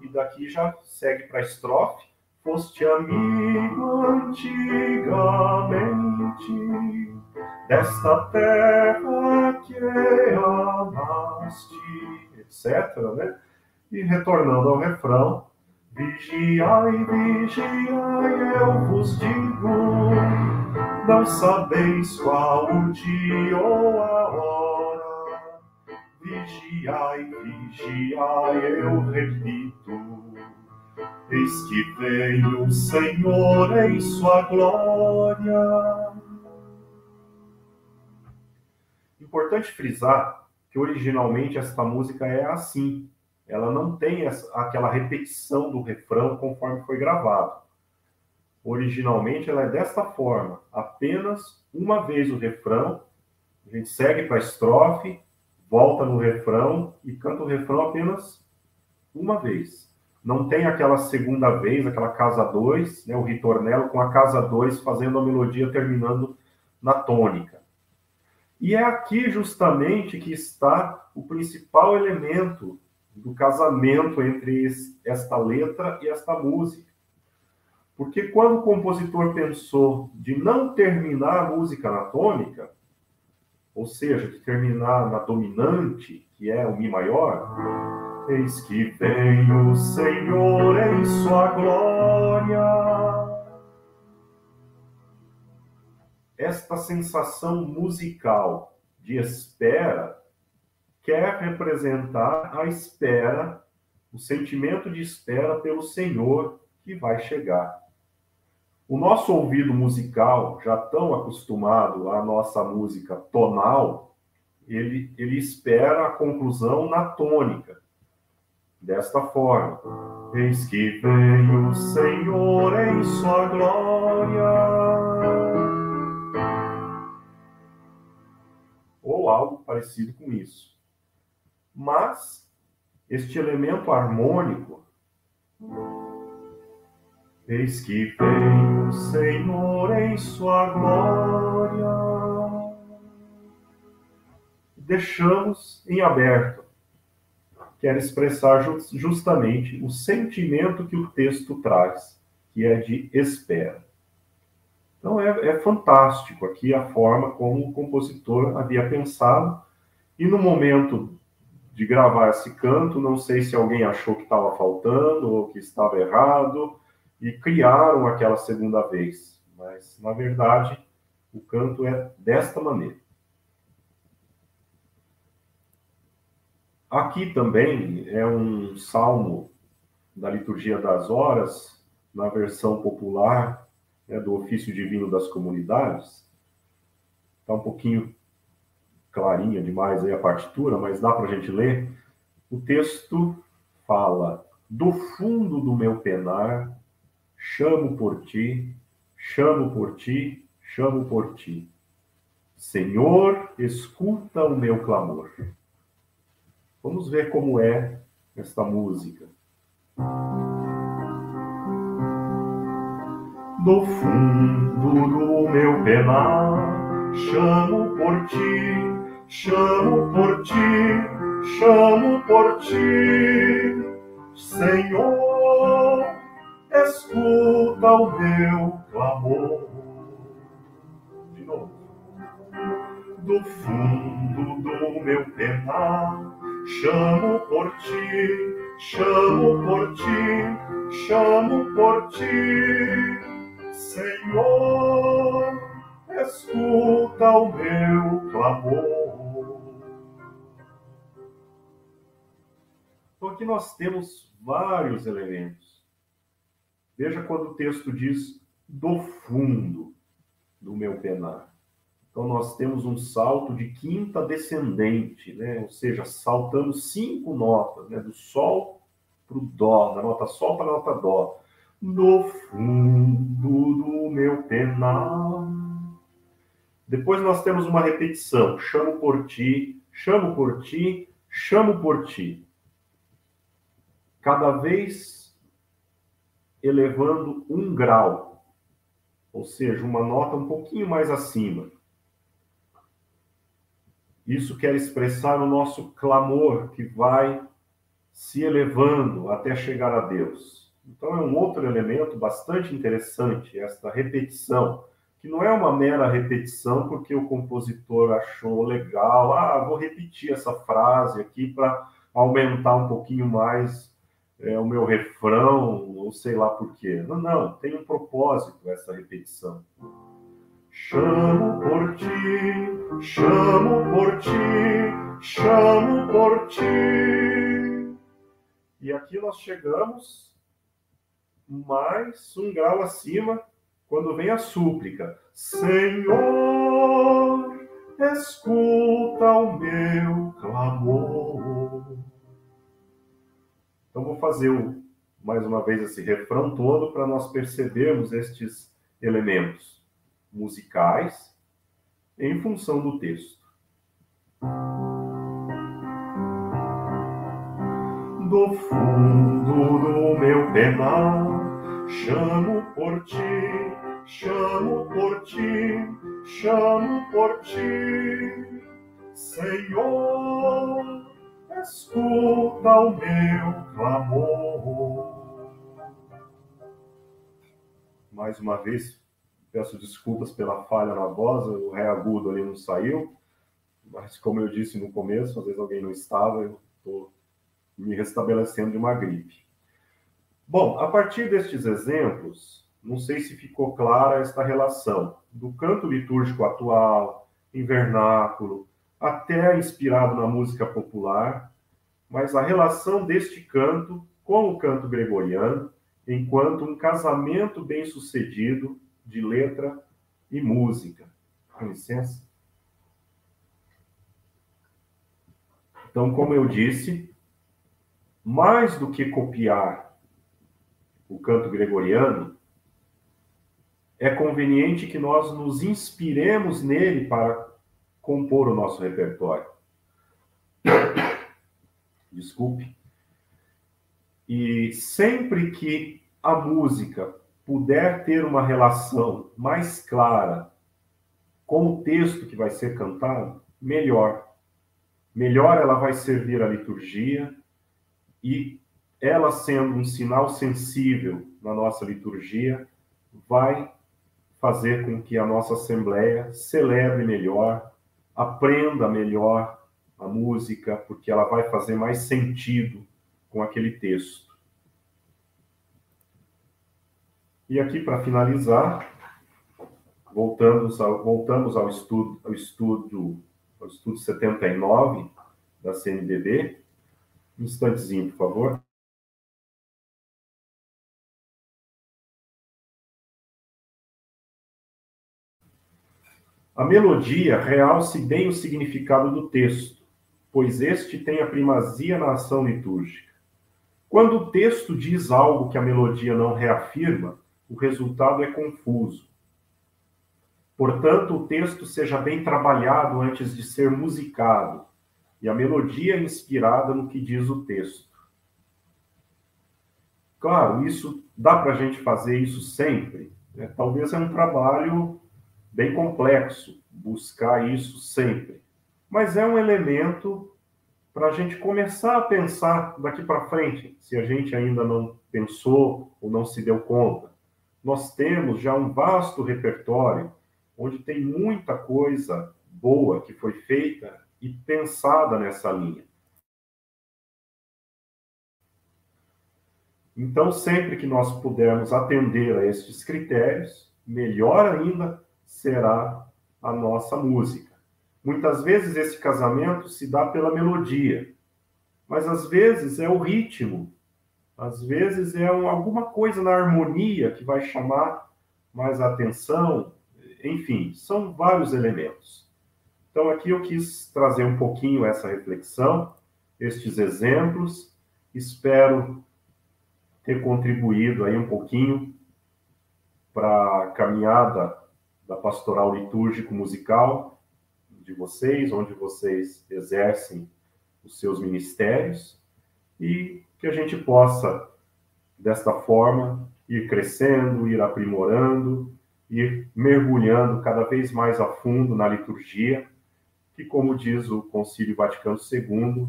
E daqui já segue para a estrofe. Foste amigo antigamente desta terra que amaste, etc. Né? E retornando ao refrão, Vigiai, vigiai, eu vos digo, não sabeis qual o dia ou a hora. Vigiai, vigiai, eu repito, eis que vem o Senhor em sua glória. Importante frisar que originalmente esta música é assim ela não tem essa, aquela repetição do refrão conforme foi gravado. Originalmente ela é desta forma, apenas uma vez o refrão, a gente segue para a estrofe, volta no refrão e canta o refrão apenas uma vez. Não tem aquela segunda vez, aquela casa 2, né, o ritornelo com a casa 2 fazendo a melodia terminando na tônica. E é aqui justamente que está o principal elemento do casamento entre esta letra e esta música. Porque quando o compositor pensou de não terminar a música na tônica, ou seja, de terminar na dominante, que é o Mi maior, eis que vem o Senhor em sua glória. Esta sensação musical de espera quer representar a espera, o sentimento de espera pelo Senhor que vai chegar. O nosso ouvido musical, já tão acostumado à nossa música tonal, ele, ele espera a conclusão na tônica. Desta forma, eis que vem o Senhor em sua glória. Parecido com isso. Mas este elemento harmônico Eis que vem o Senhor em sua glória. Deixamos em aberto. Quero expressar justamente o sentimento que o texto traz, que é de espera. Então é, é fantástico aqui a forma como o compositor havia pensado, e no momento de gravar esse canto, não sei se alguém achou que estava faltando ou que estava errado, e criaram aquela segunda vez. Mas, na verdade, o canto é desta maneira. Aqui também é um salmo da liturgia das horas, na versão popular né, do ofício divino das comunidades. Está um pouquinho clarinha demais aí a partitura, mas dá para a gente ler. O texto fala: Do fundo do meu penar chamo por ti, chamo por ti, chamo por ti. Senhor, escuta o meu clamor. Vamos ver como é esta música. Do fundo do meu penar, chamo por ti, chamo por ti, chamo por ti. Senhor, escuta o meu clamor. De novo. Do fundo do meu penar, chamo por ti, chamo por ti, chamo por ti. Senhor, escuta o meu clamor. Então aqui nós temos vários elementos Veja quando o texto diz do fundo do meu penar. Então nós temos um salto de quinta descendente, né? ou seja, saltando cinco notas, né? do sol para o dó, da nota sol para a nota dó. No fundo do meu penar. Depois nós temos uma repetição: chamo por ti, chamo por ti, chamo por ti. Cada vez elevando um grau, ou seja, uma nota um pouquinho mais acima. Isso quer expressar o nosso clamor que vai se elevando até chegar a Deus. Então é um outro elemento bastante interessante esta repetição, que não é uma mera repetição porque o compositor achou legal, ah, vou repetir essa frase aqui para aumentar um pouquinho mais é, o meu refrão, ou sei lá por quê. Não, não, tem um propósito essa repetição. Chamo por ti, chamo por ti, chamo por ti. E aqui nós chegamos mais um grau acima, quando vem a súplica: Senhor, escuta o meu clamor. Então, vou fazer mais uma vez esse refrão todo para nós percebermos estes elementos musicais em função do texto. Do fundo do meu penar, chamo por ti, chamo por ti, chamo por ti, Senhor escuta o meu clamor. Mais uma vez, peço desculpas pela falha na voz, o ré agudo ali não saiu, mas como eu disse no começo, às vezes alguém não estava, eu estou me restabelecendo de uma gripe. Bom, a partir destes exemplos, não sei se ficou clara esta relação do canto litúrgico atual, invernáculo, até inspirado na música popular, mas a relação deste canto com o canto gregoriano, enquanto um casamento bem-sucedido de letra e música. Com licença. Então, como eu disse, mais do que copiar o canto gregoriano, é conveniente que nós nos inspiremos nele para compor o nosso repertório. Desculpe. E sempre que a música puder ter uma relação mais clara com o texto que vai ser cantado, melhor. Melhor ela vai servir à liturgia e ela sendo um sinal sensível na nossa liturgia, vai fazer com que a nossa assembleia celebre melhor, aprenda melhor a música, porque ela vai fazer mais sentido com aquele texto. E aqui para finalizar, voltamos ao, voltamos ao estudo, ao estudo, ao estudo 79 da CNBB. Um instantezinho, por favor. A melodia realce bem o significado do texto, pois este tem a primazia na ação litúrgica. Quando o texto diz algo que a melodia não reafirma, o resultado é confuso. Portanto, o texto seja bem trabalhado antes de ser musicado, e a melodia inspirada no que diz o texto. Claro, isso dá para a gente fazer isso sempre. Né? Talvez é um trabalho bem complexo buscar isso sempre. Mas é um elemento para a gente começar a pensar daqui para frente, se a gente ainda não pensou ou não se deu conta. Nós temos já um vasto repertório onde tem muita coisa boa que foi feita e pensada nessa linha. Então, sempre que nós pudermos atender a estes critérios, melhor ainda será a nossa música. Muitas vezes esse casamento se dá pela melodia, mas às vezes é o ritmo, às vezes é alguma coisa na harmonia que vai chamar mais atenção, enfim, são vários elementos. Então aqui eu quis trazer um pouquinho essa reflexão, estes exemplos, espero ter contribuído aí um pouquinho para a caminhada da pastoral litúrgico musical de vocês, onde vocês exercem os seus ministérios e que a gente possa desta forma ir crescendo, ir aprimorando, ir mergulhando cada vez mais a fundo na liturgia, que como diz o Concílio Vaticano II,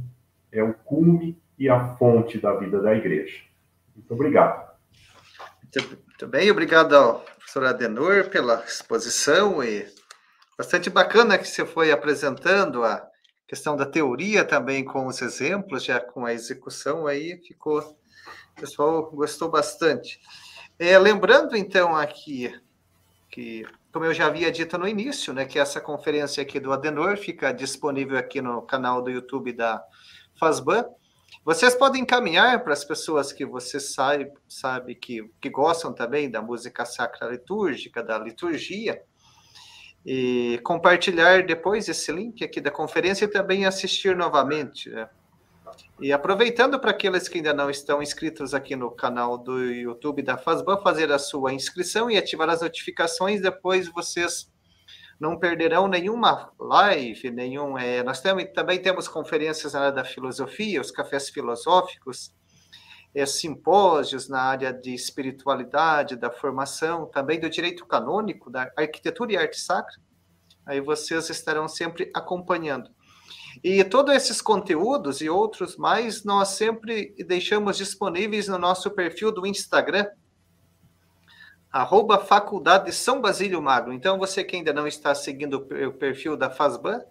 é o cume e a fonte da vida da igreja. Muito obrigado. Muito bem, obrigado ao professor Adenor pela exposição e bastante bacana que você foi apresentando a questão da teoria também com os exemplos, já com a execução aí ficou, o pessoal gostou bastante. É, lembrando então aqui que, como eu já havia dito no início, né, que essa conferência aqui do Adenor fica disponível aqui no canal do YouTube da FASBAN, vocês podem encaminhar para as pessoas que você sabe, sabe que, que gostam também da música sacra litúrgica, da liturgia, e compartilhar depois esse link aqui da conferência e também assistir novamente. Né? E aproveitando para aqueles que ainda não estão inscritos aqui no canal do YouTube da Fazban, fazer a sua inscrição e ativar as notificações, depois vocês não perderão nenhuma live, nenhum. É, nós temos, também temos conferências na área da filosofia, os cafés filosóficos, é, simpósios na área de espiritualidade, da formação, também do direito canônico, da arquitetura e arte sacra. Aí vocês estarão sempre acompanhando. E todos esses conteúdos e outros mais, nós sempre deixamos disponíveis no nosso perfil do Instagram, arroba Faculdade São Basílio Magno. Então, você que ainda não está seguindo o perfil da FASBAN,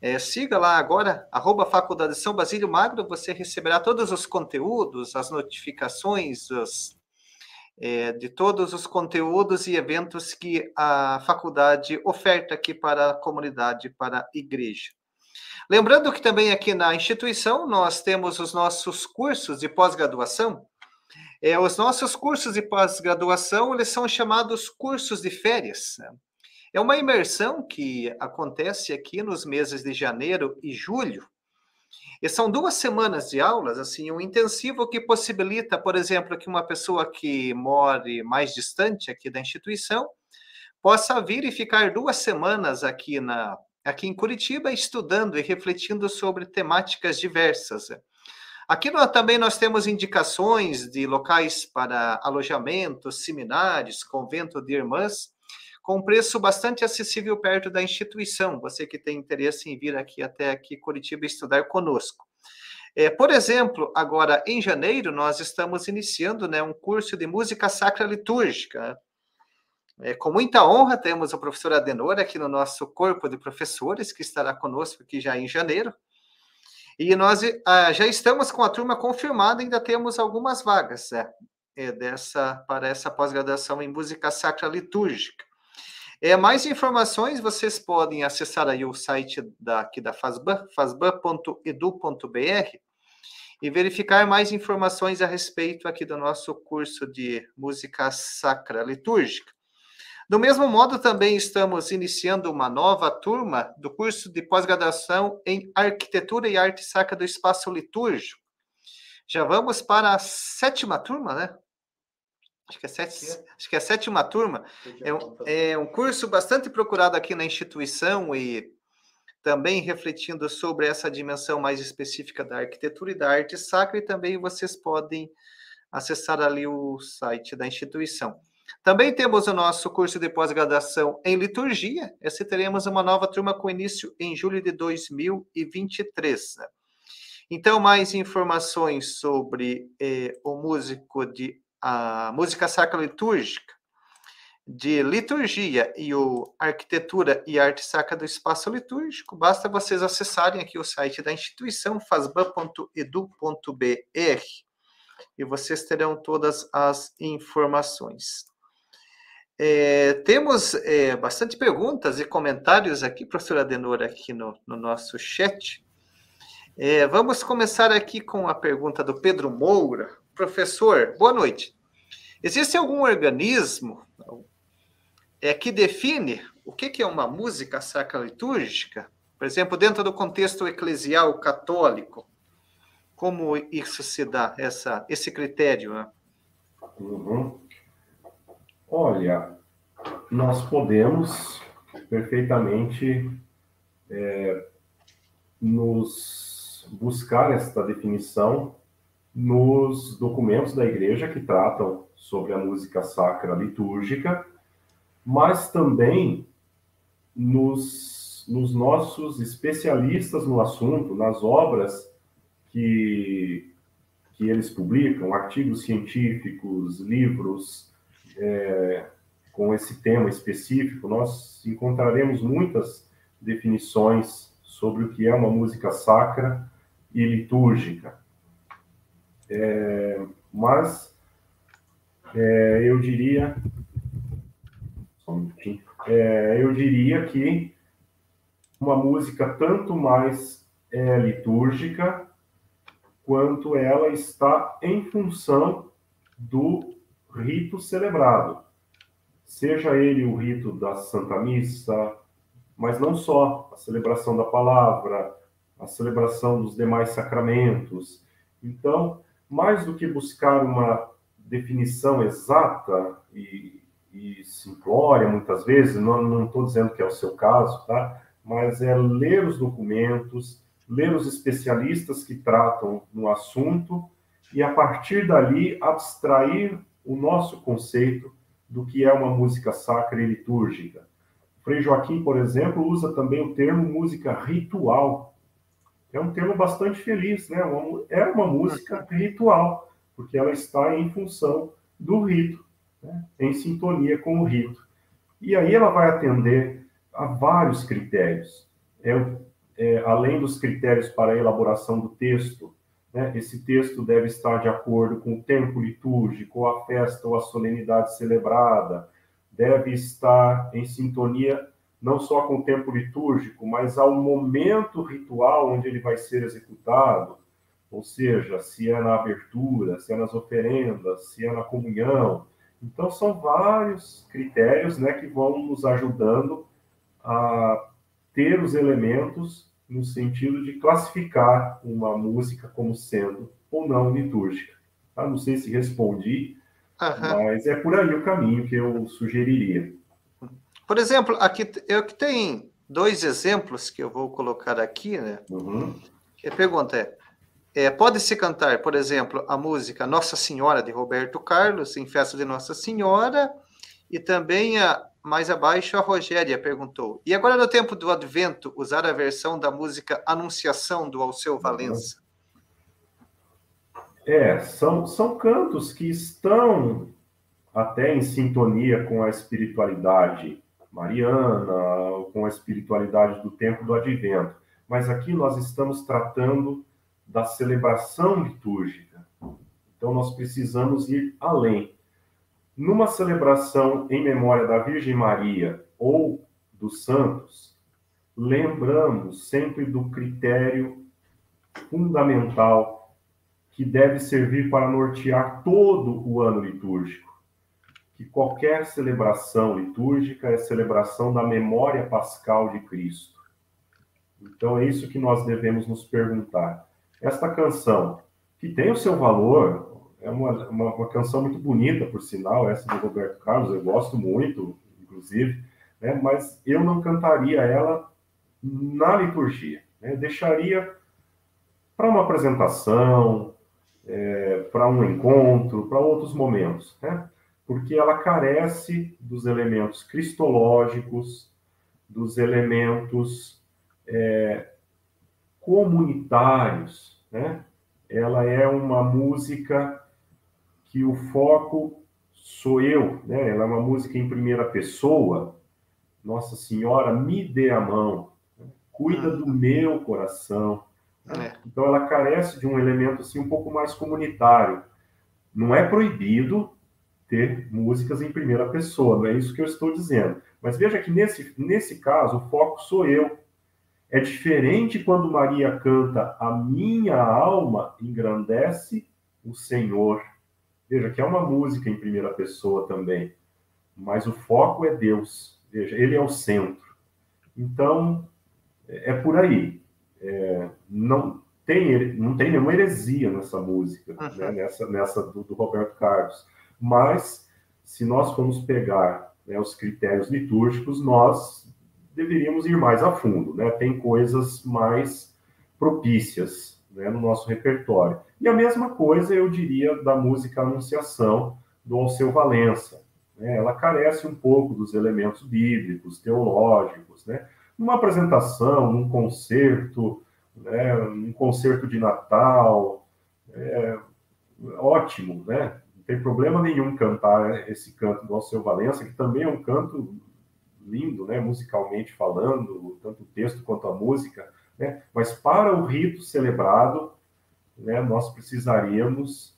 é, siga lá agora, arroba Faculdade São Basílio Magno, você receberá todos os conteúdos, as notificações os, é, de todos os conteúdos e eventos que a faculdade oferta aqui para a comunidade, para a igreja. Lembrando que também aqui na instituição nós temos os nossos cursos de pós-graduação, é, os nossos cursos de pós-graduação, eles são chamados cursos de férias. Né? É uma imersão que acontece aqui nos meses de janeiro e julho. E são duas semanas de aulas, assim, um intensivo que possibilita, por exemplo, que uma pessoa que more mais distante aqui da instituição possa vir e ficar duas semanas aqui na aqui em Curitiba estudando e refletindo sobre temáticas diversas. Aqui nós, também nós temos indicações de locais para alojamentos, seminários, convento de irmãs, com preço bastante acessível perto da instituição. Você que tem interesse em vir aqui até aqui Curitiba estudar conosco. É, por exemplo, agora em janeiro nós estamos iniciando né, um curso de música sacra litúrgica. É, com muita honra temos o professor Adenor aqui no nosso corpo de professores que estará conosco aqui já em janeiro. E nós ah, já estamos com a turma confirmada, ainda temos algumas vagas né, é, dessa, para essa pós-graduação em música sacra litúrgica. É, mais informações vocês podem acessar aí o site da, aqui da FASBAN, fasban.edu.br, e verificar mais informações a respeito aqui do nosso curso de música sacra litúrgica. Do mesmo modo, também estamos iniciando uma nova turma do curso de pós-graduação em Arquitetura e Arte Sacra do Espaço Litúrgico. Já vamos para a sétima turma, né? acho que é, sete, acho que é a sétima turma. É um, é um curso bastante procurado aqui na instituição e também refletindo sobre essa dimensão mais específica da arquitetura e da arte sacra, e também vocês podem acessar ali o site da instituição. Também temos o nosso curso de pós-graduação em liturgia. Esse teremos uma nova turma com início em julho de 2023. Então, mais informações sobre eh, o músico de a música sacra litúrgica de liturgia e o arquitetura e arte sacra do espaço litúrgico, basta vocês acessarem aqui o site da instituição fasban.edu.br e vocês terão todas as informações. É, temos é, bastante perguntas e comentários aqui, professora Adenor, aqui no, no nosso chat. É, vamos começar aqui com a pergunta do Pedro Moura. Professor, boa noite. Existe algum organismo é, que define o que, que é uma música sacra litúrgica? Por exemplo, dentro do contexto eclesial católico, como isso se dá, essa, esse critério? Né? Uhum. Olha, nós podemos perfeitamente é, nos buscar esta definição nos documentos da igreja que tratam sobre a música sacra litúrgica, mas também nos, nos nossos especialistas no assunto, nas obras que, que eles publicam, artigos científicos, livros é, com esse tema específico, nós encontraremos muitas definições sobre o que é uma música sacra e litúrgica. É, mas é, eu diria. Só um minutinho. É, eu diria que uma música tanto mais é, litúrgica quanto ela está em função do rito celebrado. Seja ele o rito da Santa Missa, mas não só, a celebração da palavra, a celebração dos demais sacramentos. Então, mais do que buscar uma definição exata e, e simplória, muitas vezes, não estou dizendo que é o seu caso, tá? mas é ler os documentos, ler os especialistas que tratam no assunto e, a partir dali, abstrair o nosso conceito do que é uma música sacra e litúrgica. Frei Joaquim, por exemplo, usa também o termo música ritual. É um termo bastante feliz, né? É uma música ritual porque ela está em função do rito, né? em sintonia com o rito. E aí ela vai atender a vários critérios. É, é, além dos critérios para a elaboração do texto, né? esse texto deve estar de acordo com o tempo litúrgico, a festa ou a solenidade celebrada, deve estar em sintonia não só com o tempo litúrgico, mas ao momento ritual onde ele vai ser executado, ou seja, se é na abertura, se é nas oferendas, se é na comunhão. Então, são vários critérios né, que vão nos ajudando a ter os elementos no sentido de classificar uma música como sendo ou não litúrgica. Tá? Não sei se respondi, uhum. mas é por aí o caminho que eu sugeriria. Por exemplo, aqui eu que tem dois exemplos que eu vou colocar aqui, né? Uhum. A pergunta é: É, Pode-se cantar, por exemplo, a música Nossa Senhora de Roberto Carlos, em Festa de Nossa Senhora, e também a, mais abaixo a Rogéria perguntou. E agora no tempo do Advento, usar a versão da música Anunciação do Alceu Valença? É, são, são cantos que estão até em sintonia com a espiritualidade mariana, com a espiritualidade do tempo do advento. Mas aqui nós estamos tratando da celebração litúrgica. Então nós precisamos ir além. Numa celebração em memória da Virgem Maria ou dos santos, lembramos sempre do critério fundamental que deve servir para nortear todo o ano litúrgico que qualquer celebração litúrgica é celebração da memória pascal de Cristo. Então é isso que nós devemos nos perguntar. Esta canção, que tem o seu valor, é uma, uma, uma canção muito bonita, por sinal, essa do Roberto Carlos, eu gosto muito, inclusive, né? mas eu não cantaria ela na liturgia. Né? Deixaria para uma apresentação, é, para um encontro, para outros momentos. Né? porque ela carece dos elementos cristológicos, dos elementos é, comunitários, né? Ela é uma música que o foco sou eu, né? Ela é uma música em primeira pessoa. Nossa Senhora, me dê a mão, né? cuida do meu coração. É. Então ela carece de um elemento assim um pouco mais comunitário. Não é proibido, ter músicas em primeira pessoa, não é isso que eu estou dizendo. Mas veja que nesse, nesse caso, o foco sou eu. É diferente quando Maria canta A minha alma engrandece o Senhor. Veja que é uma música em primeira pessoa também, mas o foco é Deus. Veja, ele é o centro. Então, é por aí. É, não, tem, não tem nenhuma heresia nessa música, uhum. né? nessa, nessa do, do Roberto Carlos mas se nós formos pegar né, os critérios litúrgicos, nós deveríamos ir mais a fundo, né? Tem coisas mais propícias né, no nosso repertório. E a mesma coisa eu diria da música Anunciação do Alceu Valença. Né? Ela carece um pouco dos elementos bíblicos, teológicos, né? Numa apresentação, num concerto, né, um concerto de Natal, é, ótimo, né? tem problema nenhum cantar esse canto do Alceu Valença, que também é um canto lindo, né, musicalmente falando, tanto o texto quanto a música, né, mas para o rito celebrado, né, nós precisaríamos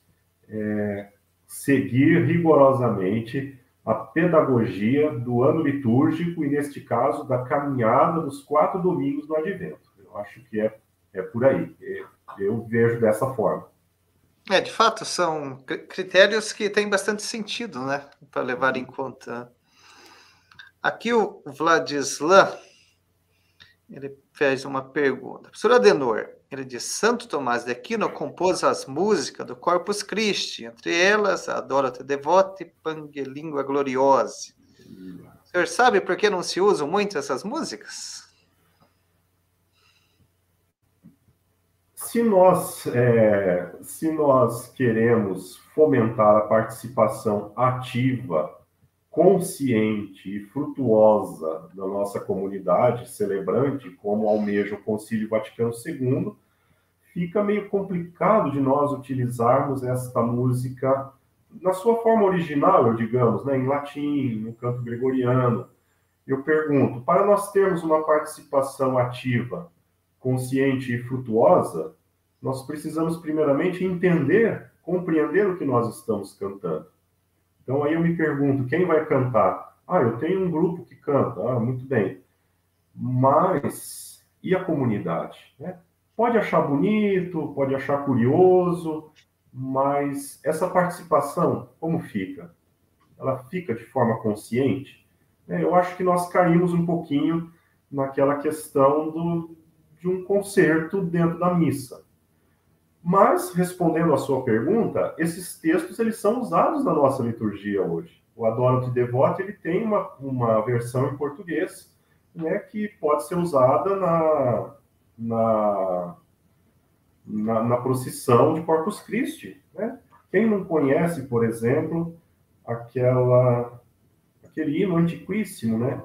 é, seguir rigorosamente a pedagogia do ano litúrgico e, neste caso, da caminhada dos quatro domingos do Advento. Eu acho que é, é por aí. Eu vejo dessa forma. É, de fato, são critérios que têm bastante sentido, né, para levar em conta. Aqui o Vladislan, ele fez uma pergunta. Professor Adenor, ele diz, Santo Tomás de Aquino compôs as músicas do Corpus Christi, entre elas a Dorota Devote e Pangelíngua Gloriosa. O senhor sabe por que não se usam muito essas músicas? se nós, é, se nós queremos fomentar a participação ativa, consciente e frutuosa da nossa comunidade celebrante, como almeja o Concílio Vaticano II, fica meio complicado de nós utilizarmos esta música na sua forma original, digamos, né, em latim, no canto gregoriano. Eu pergunto, para nós termos uma participação ativa, consciente e frutuosa, nós precisamos primeiramente entender, compreender o que nós estamos cantando. Então aí eu me pergunto, quem vai cantar? Ah, eu tenho um grupo que canta, ah, muito bem. Mas e a comunidade? Né? Pode achar bonito, pode achar curioso, mas essa participação, como fica? Ela fica de forma consciente? É, eu acho que nós caímos um pouquinho naquela questão do, de um concerto dentro da missa. Mas, respondendo à sua pergunta, esses textos eles são usados na nossa liturgia hoje. O Adoro-te Devote ele tem uma, uma versão em português né, que pode ser usada na, na, na, na procissão de Corpus Christi. Né? Quem não conhece, por exemplo, aquela, aquele hino antiquíssimo, né?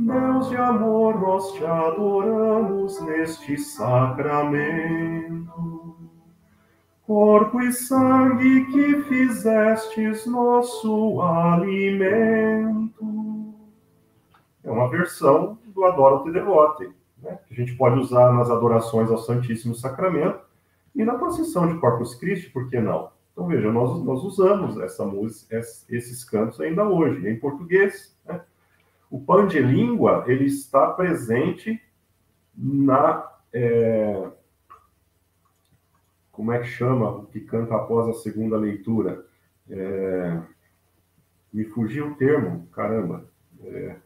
Deus de amor, nós te adoramos neste sacramento. Corpo e sangue que fizestes nosso alimento. É uma versão do Adoro Te Devote, né? que a gente pode usar nas adorações ao Santíssimo Sacramento e na procissão de Corpus Christi, por que não? Então, veja, nós, nós usamos essa música, esses cantos ainda hoje, em português, né? O pan de língua ele está presente na é, como é que chama o que canta após a segunda leitura? É, me fugiu o termo, caramba. É,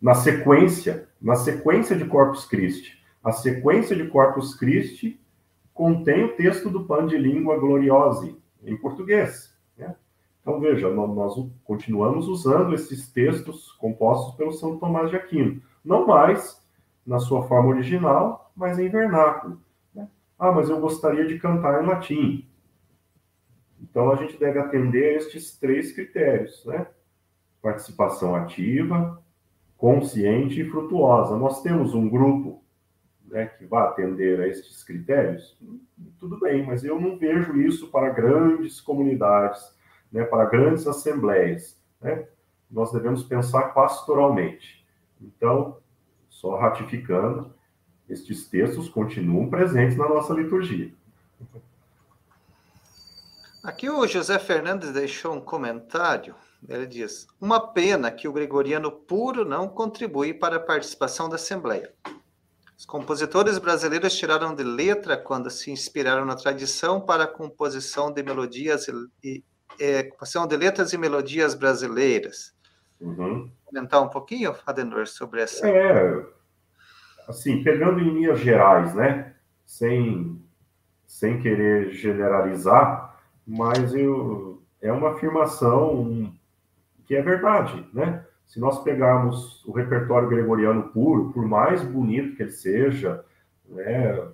na sequência, na sequência de Corpus Christi. A sequência de Corpus Christi contém o texto do Pan de Língua Gloriose, em português. Né? Então, veja, nós continuamos usando esses textos compostos pelo São Tomás de Aquino. Não mais na sua forma original, mas em vernáculo. Ah, mas eu gostaria de cantar em latim. Então, a gente deve atender a estes três critérios, né? Participação ativa, consciente e frutuosa. Nós temos um grupo né, que vai atender a estes critérios? Tudo bem, mas eu não vejo isso para grandes comunidades né, para grandes assembleias. Né? Nós devemos pensar pastoralmente. Então, só ratificando, estes textos continuam presentes na nossa liturgia. Aqui o José Fernandes deixou um comentário. Ele diz: Uma pena que o gregoriano puro não contribui para a participação da Assembleia. Os compositores brasileiros tiraram de letra quando se inspiraram na tradição para a composição de melodias e, é, são de letras e melodias brasileiras. Uhum. Comentar um pouquinho, Adenor, sobre essa. É, assim, pegando em linhas gerais, né? Sem, sem querer generalizar, mas eu, é uma afirmação que é verdade, né? Se nós pegarmos o repertório gregoriano puro, por mais bonito que ele seja, né?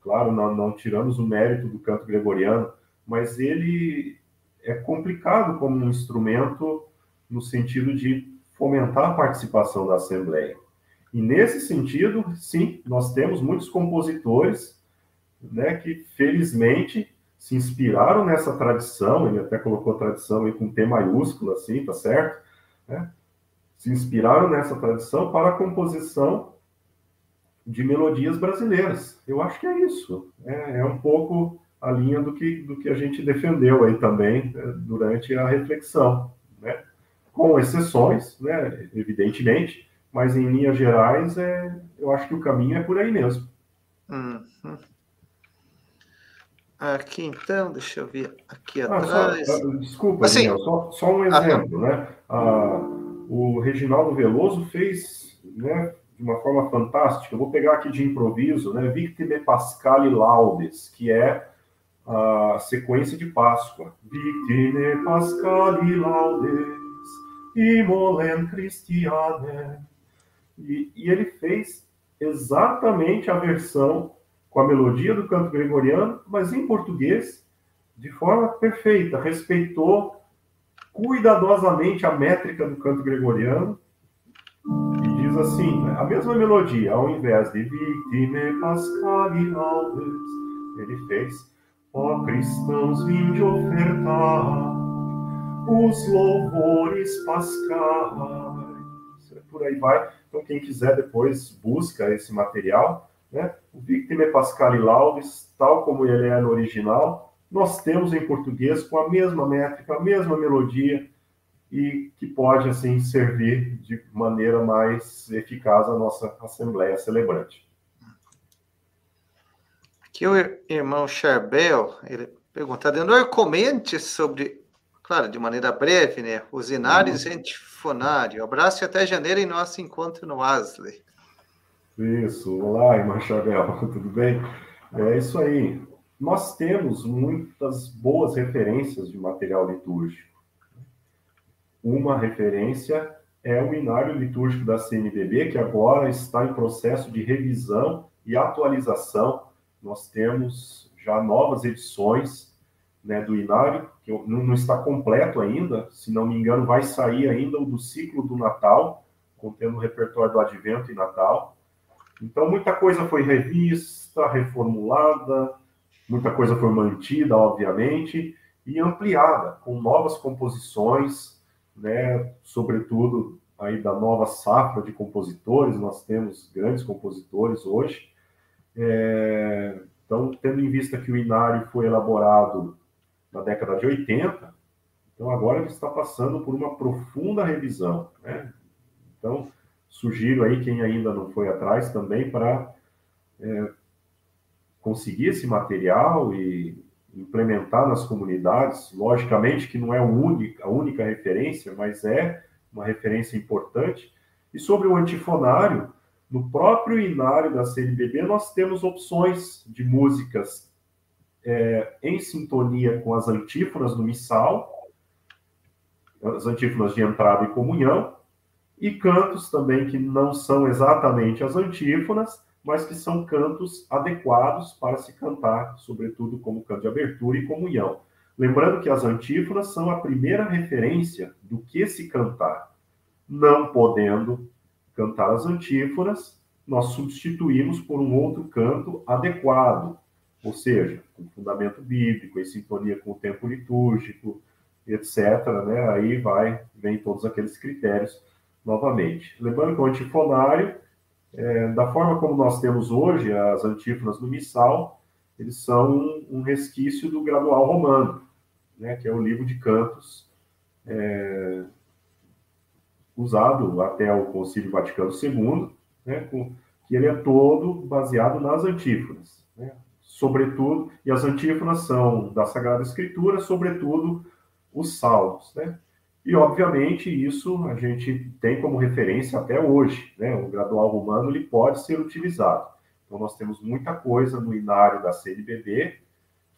Claro, não, não tiramos o mérito do canto gregoriano, mas ele é complicado como um instrumento no sentido de fomentar a participação da Assembleia. E nesse sentido, sim, nós temos muitos compositores né, que felizmente se inspiraram nessa tradição, ele até colocou a tradição aí com T maiúsculo, assim, tá certo? Né? Se inspiraram nessa tradição para a composição de melodias brasileiras. Eu acho que é isso. É, é um pouco a linha do que, do que a gente defendeu aí também né, durante a reflexão, né? Com exceções, né, evidentemente, mas em linhas gerais, é, eu acho que o caminho é por aí mesmo. Uhum. Aqui então, deixa eu ver aqui ah, atrás. Só, ah, desculpa, assim, Daniel, só, só, um exemplo, ah, né? Ah, o Reginaldo Veloso fez, né, de uma forma fantástica. Eu vou pegar aqui de improviso, né? Victime Pascali Laudes, que é a sequência de Páscoa. Victime Pascali laudes, imolem Christiane. E, e ele fez exatamente a versão com a melodia do canto gregoriano, mas em português, de forma perfeita. Respeitou cuidadosamente a métrica do canto gregoriano e diz assim, né, a mesma melodia, ao invés de Victime Pascali laudes, ele fez Ó cristãos, vinde ofertar os louvores pascais. Por aí vai. Então, quem quiser depois busca esse material. Né? O Victime Pascali Laudes, tal como ele é no original, nós temos em português com a mesma métrica, a mesma melodia, e que pode, assim, servir de maneira mais eficaz a nossa Assembleia Celebrante. que o irmão Charbel, ele pergunta, Adenor, comente sobre, claro, de maneira breve, né, os Inares uhum. Antifonário. Abraço e até janeiro em nosso encontro no Asley. Isso, olá, irmão Charbel, tudo bem? É isso aí. Nós temos muitas boas referências de material litúrgico. Uma referência é o Inário Litúrgico da CNBB, que agora está em processo de revisão e atualização nós temos já novas edições né, do Inário, que não, não, está completo ainda, se não me engano, vai sair ainda o do ciclo do Natal, contendo o repertório do Advento e Natal. Então, muita coisa foi revista, reformulada, muita coisa foi mantida, obviamente, e ampliada, com novas composições, né, sobretudo aí da nova safra de compositores, nós temos grandes compositores hoje. É, então, tendo em vista que o Inário foi elaborado na década de 80, então agora ele está passando por uma profunda revisão. Né? Então, sugiro aí quem ainda não foi atrás também para é, conseguir esse material e implementar nas comunidades. Logicamente que não é a única, referência, mas é uma referência importante. E sobre o antifonário, no próprio inário da CNBB, nós temos opções de músicas é, em sintonia com as antífonas do missal, as antífonas de entrada e comunhão, e cantos também que não são exatamente as antífonas, mas que são cantos adequados para se cantar, sobretudo como canto de abertura e comunhão. Lembrando que as antífonas são a primeira referência do que se cantar. Não podendo cantar as antífonas, nós substituímos por um outro canto adequado, ou seja, com fundamento bíblico, em sintonia com o tempo litúrgico, etc. Né? Aí vai, vem todos aqueles critérios novamente. Lembrando que o antifonário, é, da forma como nós temos hoje as antífonas do missal, eles são um, um resquício do gradual romano né, que é o livro de cantos é, usado até o Concílio Vaticano II, né, com, que ele é todo baseado nas antífonas, né, sobretudo, e as antífonas são da Sagrada Escritura, sobretudo os salmos, né? E, obviamente, isso a gente tem como referência até hoje, né? O gradual romano ele pode ser utilizado. Então, nós temos muita coisa no inário da CNBB,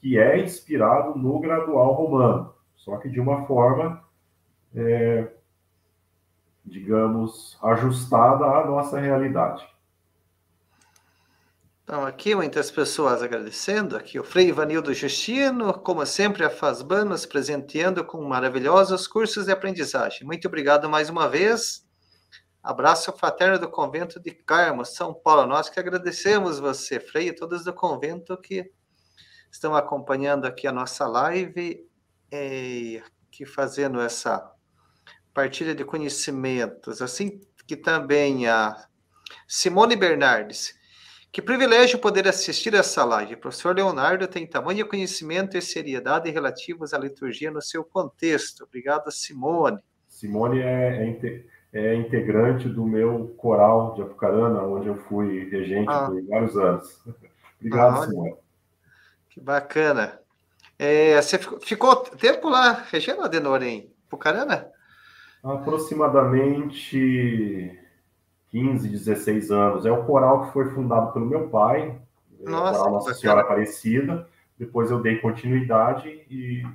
que é inspirado no gradual romano, só que de uma forma, é, digamos, ajustada à nossa realidade. Então, aqui muitas pessoas agradecendo. Aqui o Frei Ivanildo Justino, como sempre, a Fazban nos presenteando com maravilhosos cursos de aprendizagem. Muito obrigado mais uma vez. Abraço fraterno do convento de Carmo, São Paulo. Nós que agradecemos você, Frei, e todos do convento que estão acompanhando aqui a nossa live, e aqui fazendo essa partilha de conhecimentos, assim que também a Simone Bernardes. Que privilégio poder assistir essa live. O professor Leonardo tem tamanho conhecimento e seriedade relativos à liturgia no seu contexto. Obrigado, Simone. Simone é, é, é integrante do meu coral de Apucarana, onde eu fui regente ah. por vários anos. Obrigado, ah, Simone. Que bacana. É, você ficou, ficou, tempo lá, Regina Adenor, em Pucarana? Aproximadamente 15, 16 anos. É o coral que foi fundado pelo meu pai, Nossa, coral Nossa Senhora Aparecida. Depois eu dei continuidade e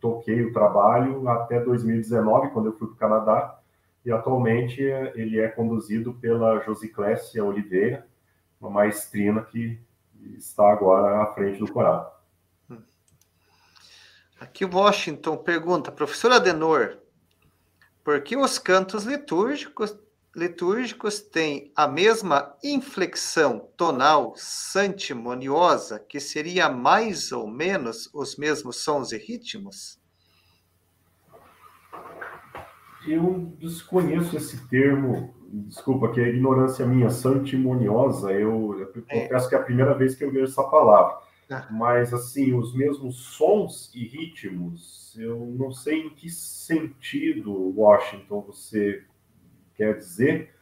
toquei o trabalho até 2019, quando eu fui para o Canadá. E atualmente ele é conduzido pela Josiclécia Oliveira, uma maestrina que está agora à frente do coral. Aqui Washington pergunta, professor Adenor, por que os cantos litúrgicos, litúrgicos têm a mesma inflexão tonal santimoniosa, que seria mais ou menos os mesmos sons e ritmos? Eu desconheço esse termo desculpa, que é ignorância minha, santimoniosa, eu, eu é. confesso que é a primeira vez que eu vejo essa palavra. Ah. Mas, assim, os mesmos sons e ritmos, eu não sei em que sentido, Washington, você quer dizer,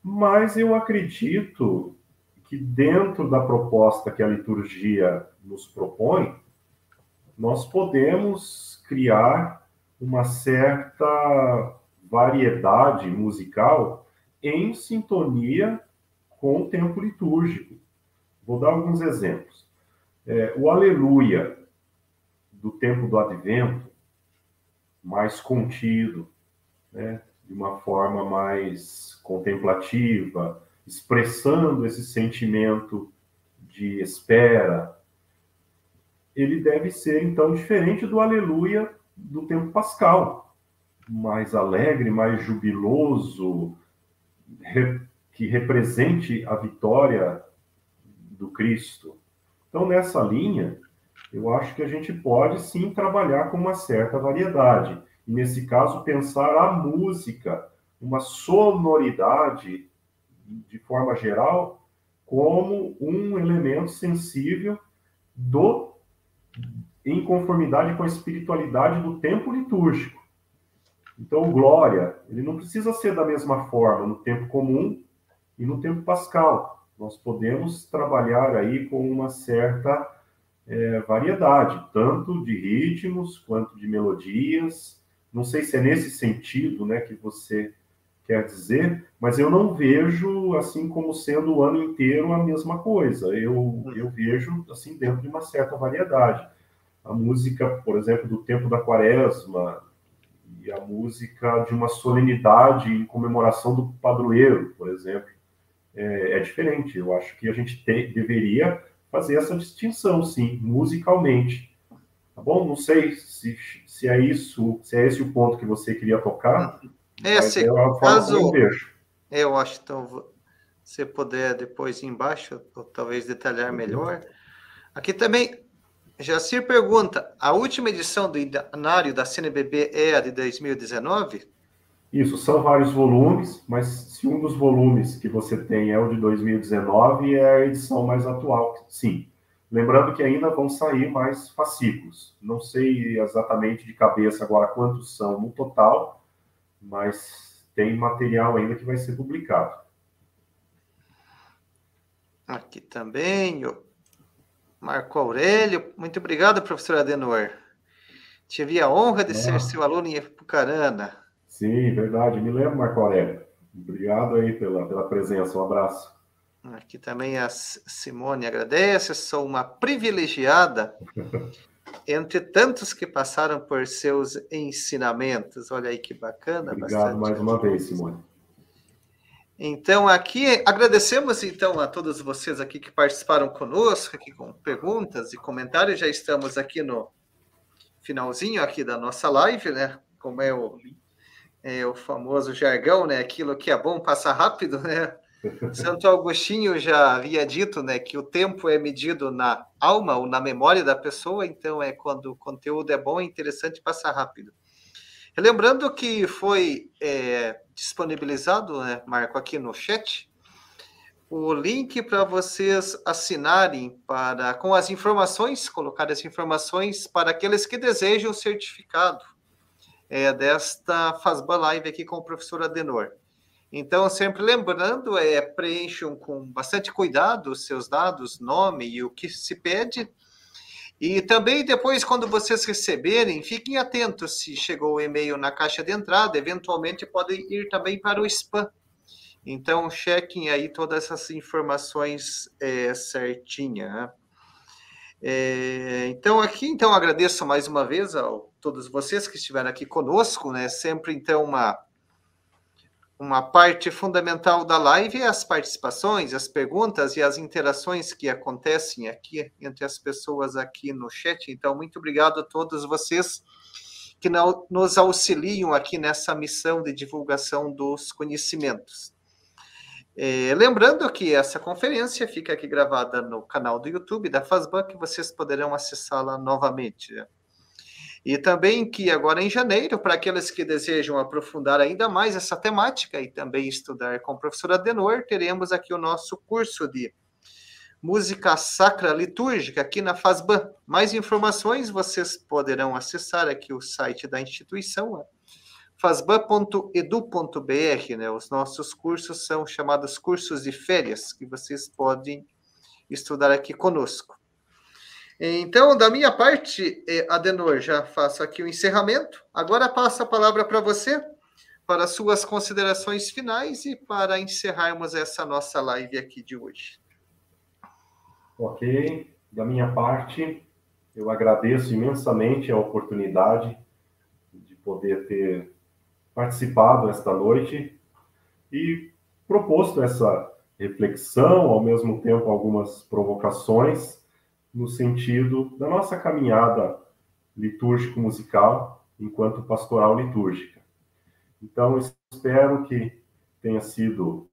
mas eu acredito que dentro da proposta que a liturgia nos propõe, nós podemos criar uma certa variedade musical em sintonia com o tempo litúrgico. Vou dar alguns exemplos. É, o Aleluia do tempo do Advento, mais contido, né, de uma forma mais contemplativa, expressando esse sentimento de espera, ele deve ser, então, diferente do aleluia do tempo pascal, mais alegre, mais jubiloso, que represente a vitória do Cristo. Então, nessa linha, eu acho que a gente pode sim trabalhar com uma certa variedade. Nesse caso, pensar a música, uma sonoridade, de forma geral, como um elemento sensível do em conformidade com a espiritualidade do tempo litúrgico. Então, glória, ele não precisa ser da mesma forma no tempo comum e no tempo pascal. Nós podemos trabalhar aí com uma certa é, variedade, tanto de ritmos quanto de melodias. Não sei se é nesse sentido né, que você quer dizer, mas eu não vejo assim como sendo o ano inteiro a mesma coisa. Eu, eu vejo assim dentro de uma certa variedade. A música, por exemplo, do tempo da quaresma e a música de uma solenidade em comemoração do padroeiro, por exemplo, é, é diferente. Eu acho que a gente te, deveria fazer essa distinção, sim, musicalmente. Tá bom? Não sei se, se é isso, se é esse o ponto que você queria tocar. É, é caso eu, vejo. eu acho, então, se puder depois embaixo, ou talvez detalhar melhor. Aqui também, Jacir pergunta, a última edição do Inário da CNBB é a de 2019? Isso, são vários volumes, mas se um dos volumes que você tem é o de 2019, é a edição mais atual, sim. Lembrando que ainda vão sair mais fascículos. Não sei exatamente de cabeça agora quantos são no total, mas tem material ainda que vai ser publicado. Aqui também, o Marco Aurélio. Muito obrigado, professor Adenor. Tive a honra de ah. ser seu aluno em Epucarana. Sim, verdade. Me lembro, Marco Aurélio. Obrigado aí pela, pela presença. Um abraço. Aqui também a Simone agradece. Sou uma privilegiada entre tantos que passaram por seus ensinamentos. Olha aí que bacana. Obrigado mais uma vez, Simone. Então, aqui agradecemos então a todos vocês aqui que participaram conosco, aqui com perguntas e comentários. Já estamos aqui no finalzinho aqui da nossa live, né? Como é o, é o famoso jargão, né? Aquilo que é bom passa rápido, né? Santo Agostinho já havia dito, né, que o tempo é medido na alma ou na memória da pessoa, então é quando o conteúdo é bom, é interessante passar rápido. Lembrando que foi é, disponibilizado, né, Marco, aqui no chat, o link para vocês assinarem para com as informações, colocar as informações para aqueles que desejam o certificado é, desta Fazba Live aqui com o professor Adenor. Então, sempre lembrando, é, preencham com bastante cuidado os seus dados, nome e o que se pede. E também depois, quando vocês receberem, fiquem atentos se chegou o e-mail na caixa de entrada, eventualmente pode ir também para o spam. Então, chequem aí todas essas informações é, certinha. É, então, aqui, então, agradeço mais uma vez a todos vocês que estiveram aqui conosco, né? Sempre, então, uma uma parte fundamental da live é as participações, as perguntas e as interações que acontecem aqui entre as pessoas aqui no chat. Então, muito obrigado a todos vocês que nos auxiliam aqui nessa missão de divulgação dos conhecimentos. É, lembrando que essa conferência fica aqui gravada no canal do YouTube da Fazban, que vocês poderão acessá-la novamente. E também que agora em janeiro, para aqueles que desejam aprofundar ainda mais essa temática e também estudar com o professor Adenor, teremos aqui o nosso curso de música sacra litúrgica aqui na FASBAN. Mais informações vocês poderão acessar aqui o site da instituição, é fasban.edu.br, né? Os nossos cursos são chamados cursos de férias, que vocês podem estudar aqui conosco. Então, da minha parte, eh, Adenor, já faço aqui o encerramento. Agora passo a palavra para você, para suas considerações finais e para encerrarmos essa nossa live aqui de hoje. Ok. Da minha parte, eu agradeço imensamente a oportunidade de poder ter participado esta noite e proposto essa reflexão, ao mesmo tempo algumas provocações no sentido da nossa caminhada litúrgico-musical enquanto pastoral litúrgica. Então, espero que tenha sido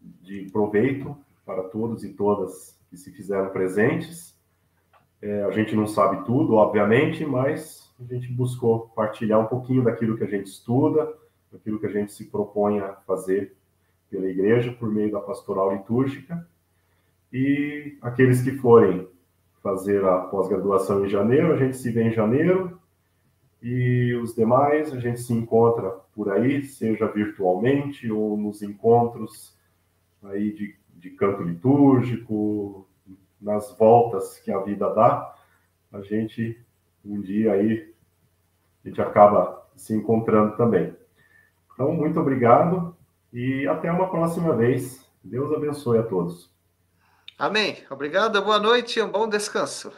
de proveito para todos e todas que se fizeram presentes. É, a gente não sabe tudo, obviamente, mas a gente buscou partilhar um pouquinho daquilo que a gente estuda, daquilo que a gente se propõe a fazer pela igreja por meio da pastoral litúrgica. E aqueles que forem fazer a pós-graduação em janeiro, a gente se vê em janeiro. E os demais, a gente se encontra por aí, seja virtualmente ou nos encontros aí de, de canto litúrgico, nas voltas que a vida dá. A gente, um dia aí, a gente acaba se encontrando também. Então, muito obrigado e até uma próxima vez. Deus abençoe a todos. Amém. Obrigado, boa noite e um bom descanso.